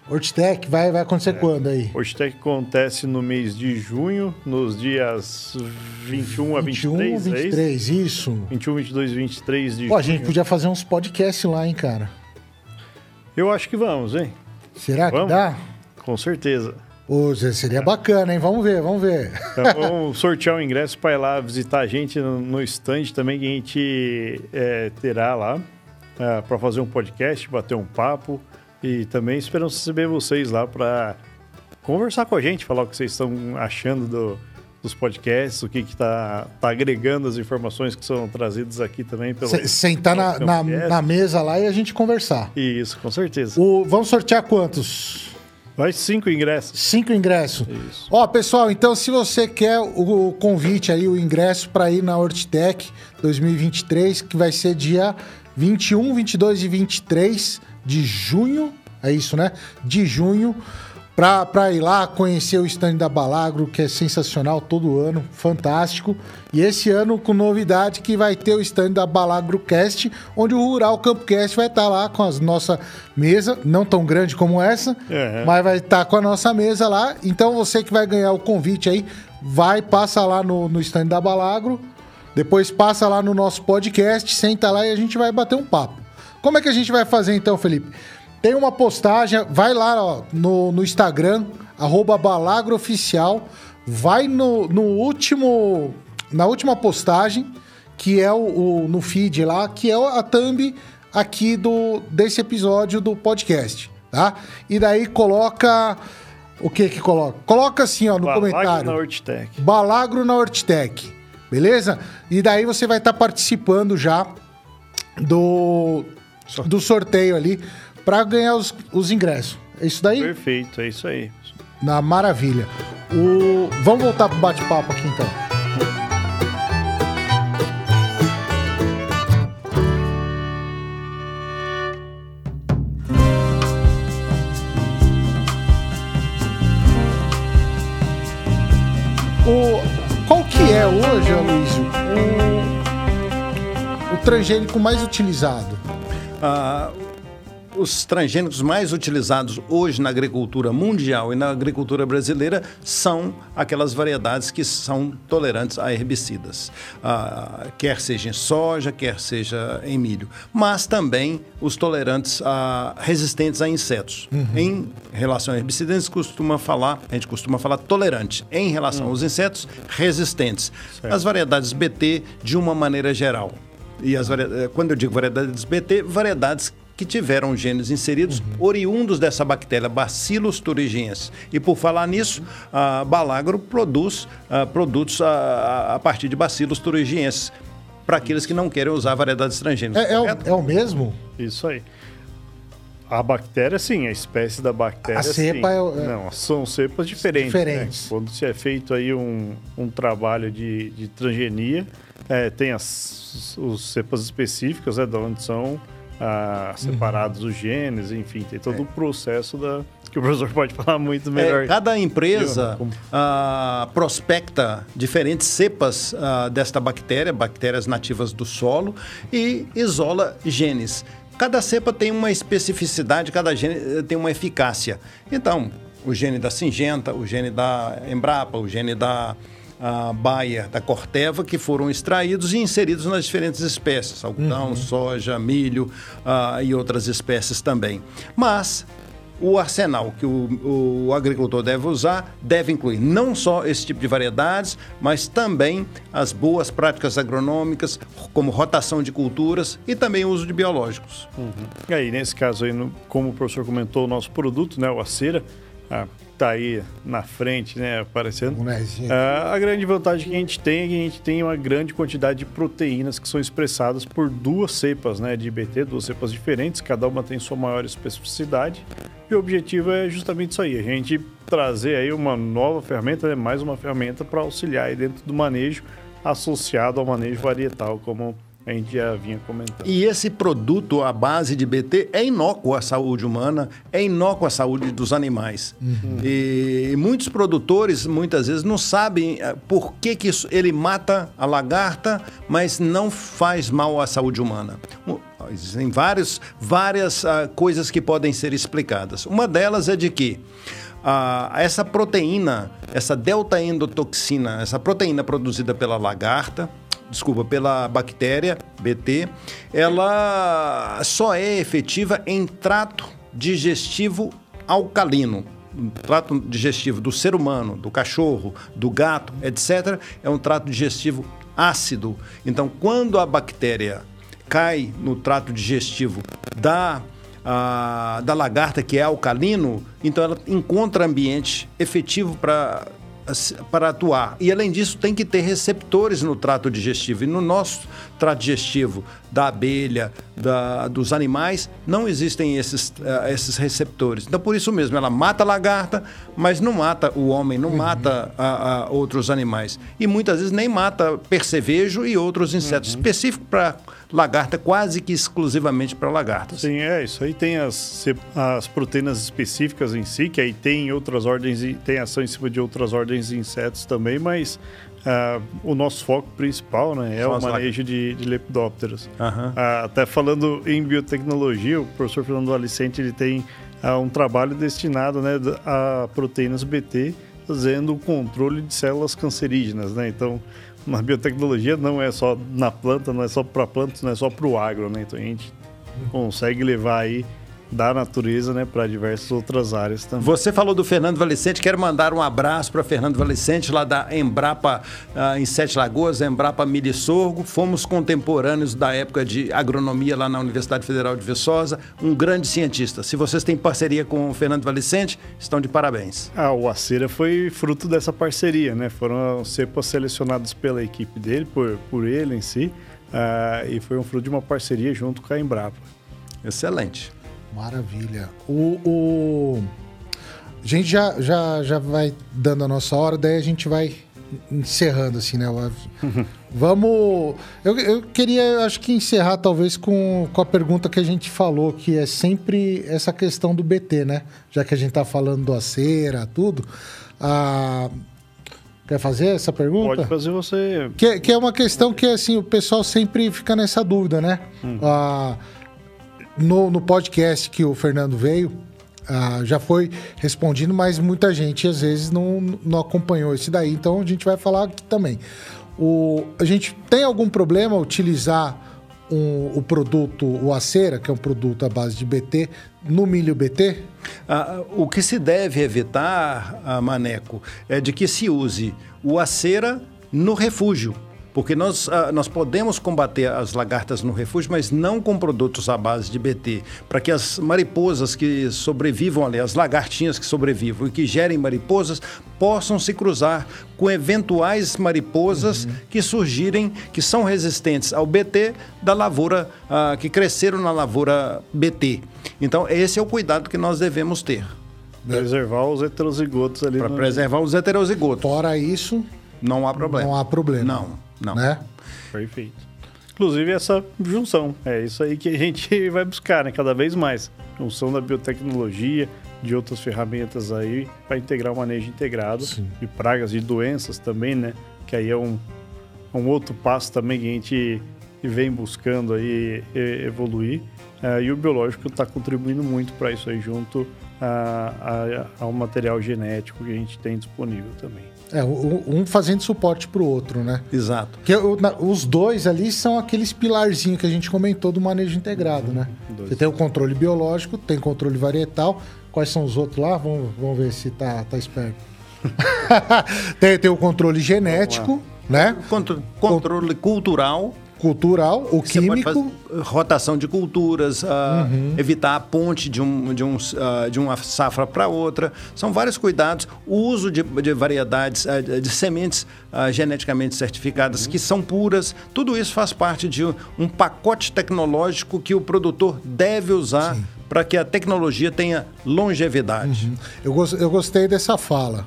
[SPEAKER 1] Hortitec vai, vai acontecer é. quando aí?
[SPEAKER 2] Hortitec acontece no mês de junho, nos dias 21 a 23, 21, 23,
[SPEAKER 1] é isso? isso.
[SPEAKER 2] 21, 22 e 23 de
[SPEAKER 1] Pô,
[SPEAKER 2] junho.
[SPEAKER 1] a gente podia fazer uns podcasts lá, hein, cara?
[SPEAKER 2] Eu acho que vamos, hein?
[SPEAKER 1] Será
[SPEAKER 2] vamos?
[SPEAKER 1] que dá?
[SPEAKER 2] Com certeza.
[SPEAKER 1] Ô, seria bacana, hein? Vamos ver, vamos ver.
[SPEAKER 2] Então, vamos sortear o ingresso para ir lá visitar a gente no, no stand também que a gente é, terá lá é, para fazer um podcast, bater um papo e também esperamos receber vocês lá para conversar com a gente, falar o que vocês estão achando do, dos podcasts, o que está tá agregando as informações que são trazidas aqui também pelo.
[SPEAKER 1] Sentar na, na, na, mesa lá e a gente conversar.
[SPEAKER 2] Isso, com certeza.
[SPEAKER 1] O, vamos sortear quantos?
[SPEAKER 2] Vai cinco ingressos.
[SPEAKER 1] Cinco ingressos. Isso. Ó, pessoal, então se você quer o, o convite aí, o ingresso para ir na Hortitec 2023, que vai ser dia 21, 22 e 23 de junho, é isso, né? De junho, para ir lá conhecer o stand da Balagro, que é sensacional todo ano, fantástico. E esse ano com novidade que vai ter o stand da Balagro Cast, onde o Rural Campcast vai estar tá lá com as nossa mesa, não tão grande como essa, mas vai estar tá com a nossa mesa lá. Então você que vai ganhar o convite aí, vai, passa lá no, no stand da Balagro depois passa lá no nosso podcast, senta lá e a gente vai bater um papo. Como é que a gente vai fazer então, Felipe? Tem uma postagem, vai lá ó, no, no Instagram, balagrooficial, vai no, no último, na última postagem, que é o, o, no feed lá, que é a thumb aqui do, desse episódio do podcast, tá? E daí coloca... O que que coloca? Coloca assim, ó, no Balagro comentário.
[SPEAKER 2] Balagro na Hortitec.
[SPEAKER 1] Balagro na Hortitec beleza? E daí você vai estar tá participando já do do sorteio ali para ganhar os, os ingressos. É isso daí?
[SPEAKER 2] Perfeito, é isso aí.
[SPEAKER 1] Na maravilha. O... Vamos voltar pro bate-papo aqui então. O... o transgênico mais utilizado?
[SPEAKER 3] Ah, os transgênicos mais utilizados hoje na agricultura mundial e na agricultura brasileira são aquelas variedades que são tolerantes a herbicidas, ah, quer seja em soja, quer seja em milho, mas também os tolerantes a resistentes a insetos. Uhum. Em relação a herbicidas, a gente costuma falar, a gente costuma falar tolerante. Em relação uhum. aos insetos, resistentes. Certo. As variedades BT de uma maneira geral. E as eh, quando eu digo variedades BT, variedades que tiveram genes inseridos uhum. oriundos dessa bactéria, Bacillus thuringiensis. E por falar nisso, a Balagro produz uh, produtos a, a, partir de Bacillus thuringiensis para aqueles que não querem usar variedades estrangeiras.
[SPEAKER 1] É, é, o, é o mesmo?
[SPEAKER 2] Isso aí. A bactéria, sim, a espécie da bactéria. A
[SPEAKER 1] cepa
[SPEAKER 2] sim.
[SPEAKER 1] é,
[SPEAKER 2] é... Não, são cepas diferentes.
[SPEAKER 1] Né? Diferentes.
[SPEAKER 2] Né? Quando se é feito aí um, um trabalho de, de transgenia, é, tem as os cepas específicas, né, de onde são ah, separados uhum. os genes, enfim, tem todo o é. um processo da que o professor pode falar muito melhor.
[SPEAKER 3] É, cada empresa ah, prospecta diferentes cepas ah, desta bactéria, bactérias nativas do solo, e isola genes. Cada cepa tem uma especificidade, cada gene eh, tem uma eficácia. Então, o gene da Singenta, o gene da Embrapa, o gene da a Bayer, da Corteva, que foram extraídos e inseridos nas diferentes espécies, algodão, uhum. soja, milho uh, e outras espécies também. Mas o arsenal que o, o, agricultor deve usar deve incluir não só esse tipo de variedades, mas também as boas práticas agronômicas, como rotação de culturas e também o uso de biológicos.
[SPEAKER 2] Uhum. E aí, nesse caso aí, como o professor comentou, o nosso produto, né, o acera, ah, tá aí na frente, né, aparecendo. Uh, a grande vantagem que a gente tem é que a gente tem uma grande quantidade de proteínas que são expressadas por duas cepas, né, de IBT, duas cepas diferentes, cada uma tem sua maior especificidade. E o objetivo é justamente isso aí, a gente trazer aí uma nova ferramenta, né, mais uma ferramenta para auxiliar aí dentro do manejo associado ao manejo varietal, como a gente já vinha comentando.
[SPEAKER 3] E esse produto à base de BT é inócuo à saúde humana, é inócuo à saúde dos animais. Uhum. E muitos produtores, muitas vezes, não sabem eh, por que, que isso, ele mata a lagarta, mas não faz mal à saúde humana. Existem vários, várias uh, coisas que podem ser explicadas. Uma delas é de que uh, essa proteína, essa delta endotoxina, essa proteína produzida pela lagarta, desculpa, pela bactéria BT, ela só é efetiva em trato digestivo alcalino. Um trato digestivo do ser humano, do cachorro, do gato, etc., é um trato digestivo ácido. Então, quando a bactéria cai no trato digestivo da, a, da lagarta, que é alcalino, então ela encontra ambiente efetivo para para atuar. E além disso, tem que ter receptores no trato digestivo. E no nosso trato digestivo da abelha, da, dos animais, não existem esses, uh, esses receptores. Então, por isso mesmo, ela mata a lagarta, mas não mata o homem, não uhum. mata a, a outros animais. E muitas vezes nem mata percevejo e outros insetos, uhum. específico para lagarta, quase que exclusivamente para lagartas.
[SPEAKER 2] Sim, é isso. Aí tem as, as proteínas específicas em si, que aí tem outras ordens, tem ação em cima de outras ordens de insetos também, mas Uh, o nosso foco principal né, é o manejo de, de lepidópteros. Uhum. Uh, até falando em biotecnologia, o professor Fernando Alicente ele tem uh, um trabalho destinado né, a proteínas BT, fazendo o controle de células cancerígenas. Né? Então, na biotecnologia não é só na planta, não é só para plantas, não é só para o agro, né? Então a gente consegue levar aí da natureza, né, para diversas outras áreas também.
[SPEAKER 3] Você falou do Fernando Valicente, quero mandar um abraço para Fernando Valicente, lá da Embrapa uh, em Sete Lagoas, Embrapa Milho Sorgo. Fomos contemporâneos da época de agronomia lá na Universidade Federal de Viçosa, um grande cientista. Se vocês têm parceria com o Fernando Valicente, estão de parabéns.
[SPEAKER 2] Ah, o Acera foi fruto dessa parceria, né? Foram cepas selecionadas pela equipe dele, por, por ele em si, uh, e foi um fruto de uma parceria junto com a Embrapa.
[SPEAKER 3] Excelente.
[SPEAKER 1] Maravilha. O, o... A gente já, já, já vai dando a nossa hora, daí a gente vai encerrando, assim, né? Vamos. Eu, eu queria, acho que encerrar talvez com, com a pergunta que a gente falou, que é sempre essa questão do BT, né? Já que a gente tá falando do acera, tudo. Ah, quer fazer essa pergunta?
[SPEAKER 2] Pode fazer você.
[SPEAKER 1] Que, que é uma questão que, assim, o pessoal sempre fica nessa dúvida, né? Hum. Ah, no, no podcast que o Fernando veio, ah, já foi respondido, mas muita gente às vezes não, não acompanhou esse daí, então a gente vai falar aqui também. O, a gente tem algum problema utilizar um, o produto, o Acera, que é um produto à base de BT, no milho BT?
[SPEAKER 3] Ah, o que se deve evitar, ah, Maneco, é de que se use o Acera no refúgio porque nós, uh, nós podemos combater as lagartas no refúgio, mas não com produtos à base de BT, para que as mariposas que sobrevivam ali, as lagartinhas que sobrevivam e que gerem mariposas, possam se cruzar com eventuais mariposas uhum. que surgirem, que são resistentes ao BT da lavoura, uh, que cresceram na lavoura BT. Então, esse é o cuidado que nós devemos ter.
[SPEAKER 2] Preservar os heterozigotos ali.
[SPEAKER 3] Para no... preservar os heterozigotos.
[SPEAKER 1] Fora isso,
[SPEAKER 3] não há problema.
[SPEAKER 1] Não há problema.
[SPEAKER 3] Não. Não.
[SPEAKER 1] Né?
[SPEAKER 2] Perfeito. Inclusive essa junção, é isso aí que a gente vai buscar, né? Cada vez mais. Junção da biotecnologia, de outras ferramentas aí, para integrar o manejo integrado Sim. de pragas e doenças também, né? Que aí é um, um outro passo também que a gente vem buscando aí evoluir. Uh, e o biológico está contribuindo muito para isso aí, junto a, a, ao material genético que a gente tem disponível também.
[SPEAKER 1] É, um fazendo suporte para o outro, né?
[SPEAKER 3] Exato.
[SPEAKER 1] Que os dois ali são aqueles pilarzinhos que a gente comentou do manejo integrado, né? Dois. Você tem o controle biológico, tem controle varietal. Quais são os outros lá? Vamos, vamos ver se tá, tá esperto. tem, tem o controle genético, né?
[SPEAKER 3] Contro controle cultural
[SPEAKER 1] cultural, o Você químico.
[SPEAKER 3] rotação de culturas, uh, uhum. evitar a ponte de, um, de, um, uh, de uma safra para outra. São vários cuidados. O uso de, de variedades, uh, de sementes geneticamente certificadas uhum. que são puras. Tudo isso faz parte de um pacote tecnológico que o produtor deve usar para que a tecnologia tenha longevidade. Uhum.
[SPEAKER 1] Eu, eu gostei dessa fala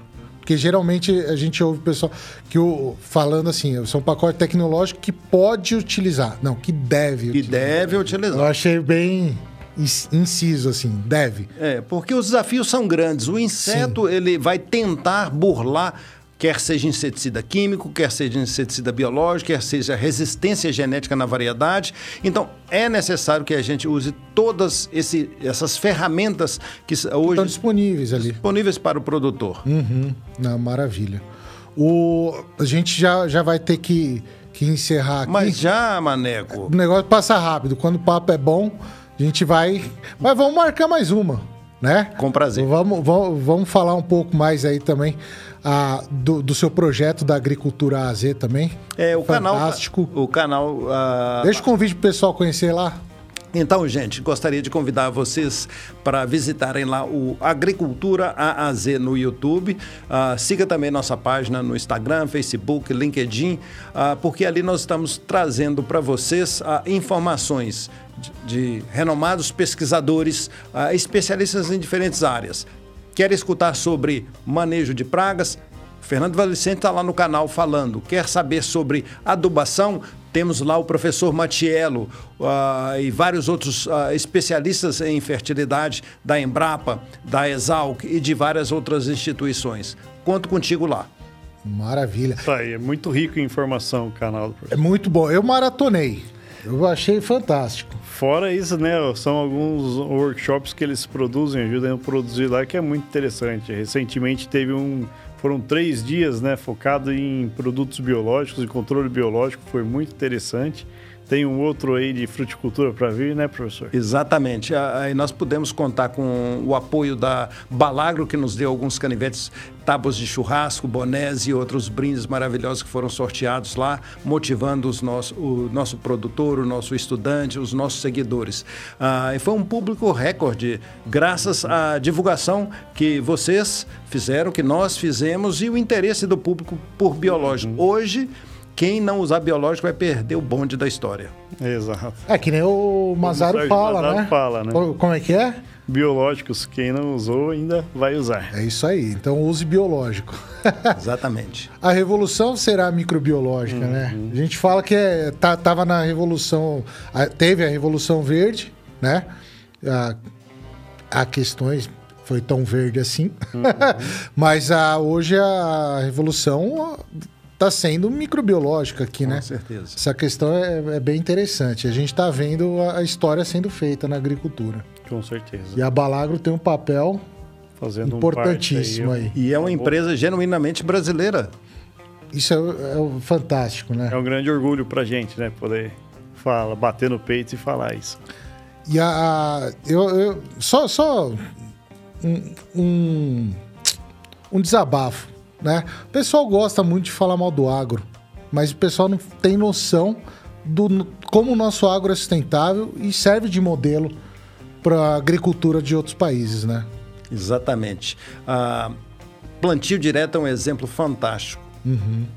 [SPEAKER 1] porque geralmente a gente ouve o pessoal que o, falando assim, é um pacote tecnológico que pode utilizar. Não, que deve
[SPEAKER 3] que utilizar. deve utilizar.
[SPEAKER 1] Eu achei bem inciso, assim, deve.
[SPEAKER 3] É, porque os desafios são grandes. O inseto, Sim. ele vai tentar burlar quer seja inseticida químico, quer seja inseticida biológico, quer seja resistência genética na variedade. Então, é necessário que a gente use todas esse, essas ferramentas que hoje
[SPEAKER 1] estão disponíveis ali.
[SPEAKER 3] Disponíveis para o produtor.
[SPEAKER 1] Uhum. Não, maravilha. O, a gente já, já vai ter que, que encerrar aqui.
[SPEAKER 3] Mas já, Maneco.
[SPEAKER 1] O negócio passa rápido. Quando o papo é bom, a gente vai. Mas vamos marcar mais uma, né?
[SPEAKER 3] Com prazer.
[SPEAKER 1] Vamos, vamos, vamos falar um pouco mais aí também a, do, do, seu projeto da agricultura AZ também.
[SPEAKER 3] É, o Fantástico. canal. O canal.
[SPEAKER 1] Deixa o convite pro pessoal conhecer lá.
[SPEAKER 3] Então, gente, gostaria de convidar vocês para visitarem lá o Agricultura AAZ no YouTube. Uh, siga também nossa página no Instagram, Facebook, LinkedIn, uh, porque ali nós estamos trazendo para vocês uh, informações de, de, renomados pesquisadores, especialistas em diferentes áreas quer escutar sobre manejo de pragas, Fernando Valicente está lá no canal falando. Quer saber sobre adubação? Temos lá o professor Matiello uh, e vários outros uh, especialistas em fertilidade da Embrapa, da Exalc e de várias outras instituições. Conto contigo lá.
[SPEAKER 1] Maravilha.
[SPEAKER 2] Tá aí, é muito rico em informação o canal do
[SPEAKER 1] professor. É muito bom. Eu maratonei. Eu achei fantástico.
[SPEAKER 2] Fora isso, né, são alguns workshops que eles produzem, ajudam a produzir lá, que é muito interessante. Recentemente teve um, foram três dias, né, focado em produtos biológicos e controle biológico, foi muito interessante. Tem um outro aí de fruticultura para vir, né, professor?
[SPEAKER 3] Exatamente. Aí nós pudemos contar com o apoio da Balagro, que nos deu alguns canivetes, tábuas de churrasco, bonés e outros brindes maravilhosos que foram sorteados lá, motivando os nosso, o nosso produtor, o nosso estudante, os nossos seguidores. Ah, e foi um público recorde, graças à divulgação que vocês fizeram, que nós fizemos e o interesse do público por biológico. Hoje, quem não usar biológico vai perder o bonde da história.
[SPEAKER 2] Exato.
[SPEAKER 1] É que nem o Mazaro fala,
[SPEAKER 2] Mazaro
[SPEAKER 1] né?
[SPEAKER 2] fala, né?
[SPEAKER 1] Co- Como é que é?
[SPEAKER 2] Biológicos, quem não usou ainda vai usar.
[SPEAKER 1] É isso aí. Então use biológico.
[SPEAKER 3] Exatamente.
[SPEAKER 1] A revolução será microbiológica, né? A gente fala que é, tá, tava na revolução, teve a revolução verde, né? A, há questões foi tão verde assim, mas a, hoje a revolução está sendo microbiológica aqui,
[SPEAKER 3] Com
[SPEAKER 1] né?
[SPEAKER 3] certeza.
[SPEAKER 1] Essa questão é, é bem interessante. A gente está vendo a, a história sendo feita na agricultura.
[SPEAKER 2] Com certeza.
[SPEAKER 1] E a Balagro tem um papel
[SPEAKER 2] Fazendo um
[SPEAKER 1] importantíssimo
[SPEAKER 2] parte
[SPEAKER 1] aí.
[SPEAKER 3] E é uma empresa genuinamente brasileira.
[SPEAKER 1] Isso é, é fantástico, né?
[SPEAKER 2] É um grande orgulho pra gente, né? Poder fala, bater no peito e falar isso.
[SPEAKER 1] E a, a- eu, eu- só só um, um, um desabafo, né? O pessoal gosta muito de falar mal do agro, mas o pessoal não tem noção do como o nosso agro é sustentável e serve de modelo para a agricultura de outros países, né?
[SPEAKER 3] Exatamente. Ah, plantio direto é um exemplo fantástico.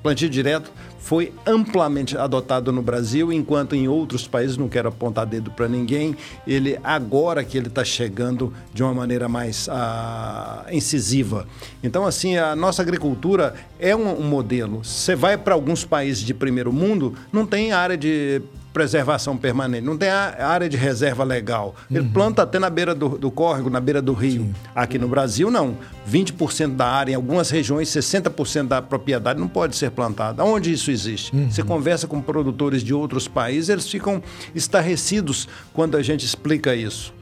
[SPEAKER 3] Plantio direto foi amplamente adotado no Brasil, enquanto em outros países, não quero apontar dedo para ninguém, ele agora que ele está chegando de uma maneira mais ah, incisiva. Então, assim, a nossa agricultura é um, um modelo. Você vai para alguns países de primeiro mundo, não tem área de preservação permanente, não tem a área de reserva legal. Ele planta até na beira do, do córrego, na beira do rio. Aqui no Brasil, não. 20% da área, em algumas regiões, 60% da propriedade não pode ser plantada. Onde isso existe? Você conversa com produtores de outros países, eles ficam estarrecidos quando a gente explica isso.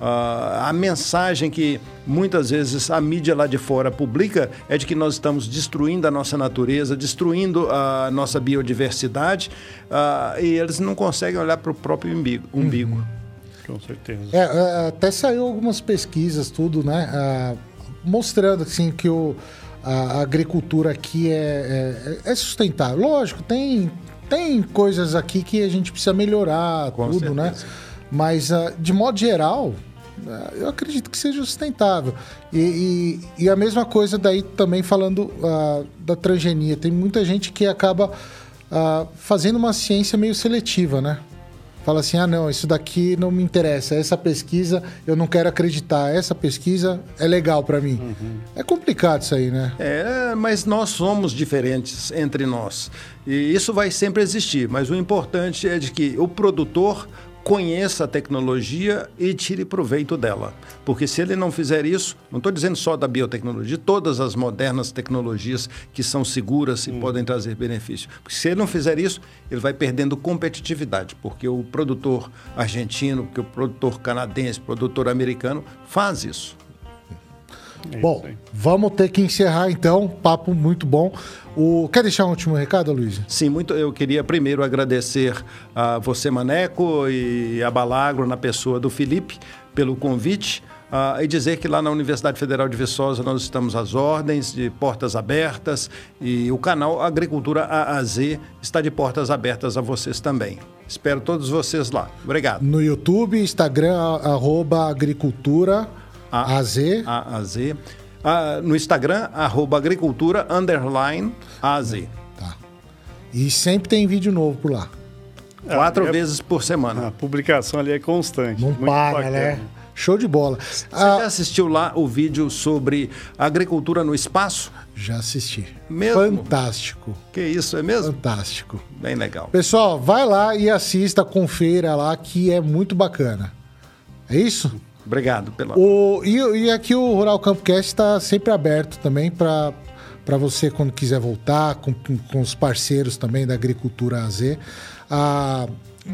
[SPEAKER 3] Ah, a mensagem que muitas vezes a mídia lá de fora publica é de que nós estamos destruindo a nossa natureza, destruindo a nossa biodiversidade, ah, e eles não conseguem olhar para o próprio umbigo. umbigo.
[SPEAKER 2] Com certeza.
[SPEAKER 1] É, é, até saiu algumas pesquisas, tudo, né? ah, mostrando assim, que o, a, agricultura aqui é, é, é sustentável. Lógico, tem, tem coisas aqui que a gente precisa melhorar,
[SPEAKER 3] Com
[SPEAKER 1] tudo, né? Mas, ah, de modo geral, ah, eu acredito que seja sustentável. E, e- e a mesma coisa daí também falando ah, da transgenia. Tem muita gente que acaba ah, fazendo uma ciência meio seletiva, né? Fala assim, ah não, isso daqui não me interessa, essa pesquisa eu não quero acreditar, essa pesquisa é legal para mim. É complicado isso aí, né?
[SPEAKER 3] É, mas nós somos diferentes entre nós. E isso vai sempre existir. Mas o importante é de que o produtor conheça a tecnologia e tire proveito dela. Porque se ele não fizer isso, não estou dizendo só da biotecnologia, de todas as modernas tecnologias que são seguras e podem trazer benefício. Porque se ele não fizer isso, ele vai perdendo competitividade. Porque o produtor argentino, porque o produtor canadense, o produtor americano faz isso.
[SPEAKER 2] É
[SPEAKER 1] Bom,
[SPEAKER 2] isso aí.
[SPEAKER 1] vamos ter que encerrar então, papo muito bom. O... Quer deixar um último recado, Luiz?
[SPEAKER 3] Sim, muito. Eu queria primeiro agradecer a você, Maneco, e a Balagro, na pessoa do Felipe, pelo convite. ah, e dizer que lá na Universidade Federal de Viçosa nós estamos às ordens, de portas abertas, e o canal Agricultura A a Z está de portas abertas a vocês também. Espero todos vocês lá. Obrigado.
[SPEAKER 1] No YouTube, Instagram, a- arroba agricultura,
[SPEAKER 3] A-
[SPEAKER 1] AZ.
[SPEAKER 3] A a Z. Ah, no Instagram, arroba agricultura, underline, AZ.
[SPEAKER 1] Tá. E sempre tem vídeo novo por lá.
[SPEAKER 3] Quatro
[SPEAKER 2] é-
[SPEAKER 3] vezes por semana.
[SPEAKER 2] A publicação ali é constante.
[SPEAKER 1] Não
[SPEAKER 2] muito
[SPEAKER 1] para,
[SPEAKER 2] bacana.
[SPEAKER 1] né? Show de bola.
[SPEAKER 3] Você
[SPEAKER 1] Ah,
[SPEAKER 3] já assistiu lá o vídeo sobre agricultura no espaço?
[SPEAKER 1] já assisti.
[SPEAKER 3] Mesmo?
[SPEAKER 1] Fantástico.
[SPEAKER 3] Que isso, é mesmo?
[SPEAKER 1] Fantástico.
[SPEAKER 3] Bem legal.
[SPEAKER 1] Pessoal, vai lá e assista, confira lá, que é muito bacana. É isso?
[SPEAKER 3] Obrigado pela.
[SPEAKER 1] O, e, e aqui o Rural Campcast está sempre aberto também para você, quando quiser voltar, com, com- com os parceiros também da Agricultura AZ. Ah,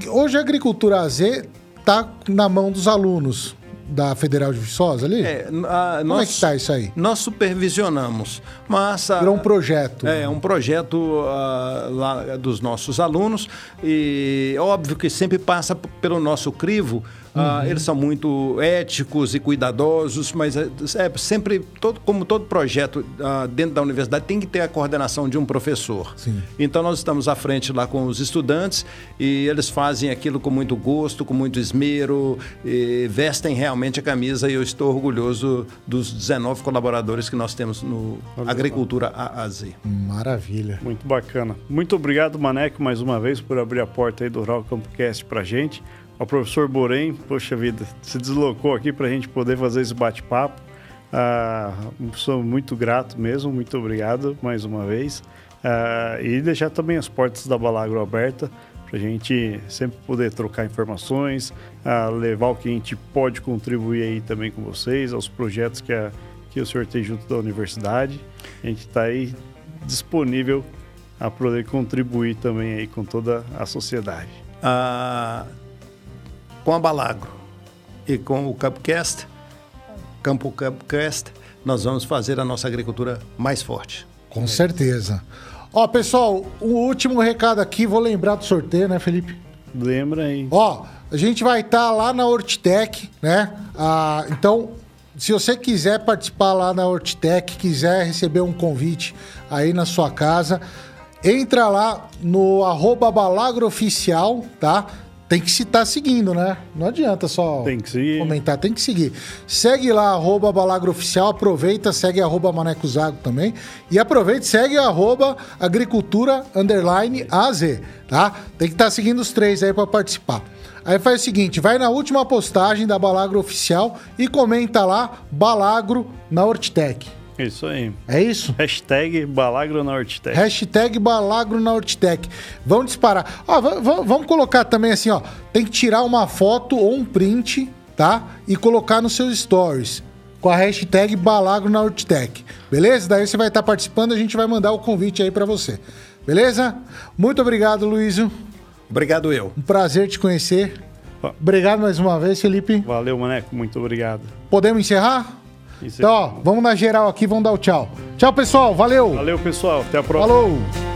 [SPEAKER 1] hoje a Agricultura AZ está na mão dos alunos da Federal de Viçosa ali?
[SPEAKER 3] É, a-
[SPEAKER 1] Como
[SPEAKER 3] nós,
[SPEAKER 1] é que está isso aí?
[SPEAKER 3] Nós supervisionamos, mas... a-
[SPEAKER 1] Virou um projeto.
[SPEAKER 3] É, um projeto ah, lá dos nossos alunos e óbvio que sempre passa pelo nosso crivo. Ah,
[SPEAKER 1] Uhum.
[SPEAKER 3] eles são muito éticos e cuidadosos, mas é, é sempre, todo, como todo projeto ah, dentro da universidade, tem que ter a coordenação de um professor.
[SPEAKER 1] Sim.
[SPEAKER 3] Então nós estamos à frente lá com os estudantes e eles fazem aquilo com muito gosto, com muito esmero, e vestem realmente a camisa e eu estou orgulhoso dos 19 colaboradores que nós temos no
[SPEAKER 2] Valeu,
[SPEAKER 3] Agricultura A a Z.
[SPEAKER 1] Maravilha.
[SPEAKER 2] Muito bacana. Muito obrigado, Maneco, mais uma vez, por abrir a porta aí do Rural Campocast pra gente. Ao professor Borém, poxa vida, se deslocou aqui pra gente poder fazer esse bate-papo. Ah, sou muito grato mesmo, muito obrigado mais uma vez. Ah, e deixar também as portas da Balagro aberta para a gente sempre poder trocar informações, ah, levar o que a gente pode contribuir aí também com vocês, aos projetos que, a, que o senhor tem junto da universidade. A gente está aí disponível a poder contribuir também aí com toda a sociedade.
[SPEAKER 3] Ah, com a Balagro e com o Campcast, Campo Campcast, nós vamos fazer a nossa agricultura mais forte.
[SPEAKER 1] Com certeza. Ó, pessoal, o último recado aqui, vou lembrar do sorteio, né, Felipe?
[SPEAKER 2] Lembra aí.
[SPEAKER 1] Ó, a gente vai estar lá na Hortitec, né? Ah, então, se você quiser participar lá na Hortitec, quiser receber um convite aí na sua casa, entra lá no arroba balagrooficial, tá? Tem que se estar seguindo, né? Não adianta só
[SPEAKER 2] Tem
[SPEAKER 1] comentar, tem que seguir. Segue lá, arroba balagrooficial, aproveita, segue arroba Maneco Zago também. E aproveita, segue arroba agricultura underline AZ, tá? Tem que estar seguindo os três aí para participar. Aí faz o seguinte, vai na última postagem da Balagro Oficial e comenta lá Balagro na Hortitec.
[SPEAKER 2] Isso aí.
[SPEAKER 1] É isso?
[SPEAKER 2] Hashtag Balagro na Hortitec.
[SPEAKER 1] Hashtag Balagro na Hortitec. Vamos disparar. Ó, va- va- vamos colocar também assim, ó. Tem que tirar uma foto ou um print, tá? E colocar nos seus stories. Com a hashtag Balagro na Hortitec. Beleza? Daí você vai estar participando, a gente vai mandar o convite aí pra você. Beleza? Muito obrigado, Luísio.
[SPEAKER 3] Obrigado eu.
[SPEAKER 1] Um prazer te conhecer. Obrigado mais uma vez, Felipe.
[SPEAKER 2] Valeu, Maneco. Muito obrigado.
[SPEAKER 1] Podemos encerrar?
[SPEAKER 2] Isso.
[SPEAKER 1] Então, ó, vamos na geral aqui, vamos dar o tchau. Tchau, pessoal. Valeu.
[SPEAKER 2] Valeu, pessoal. Até a próxima.
[SPEAKER 1] Falou.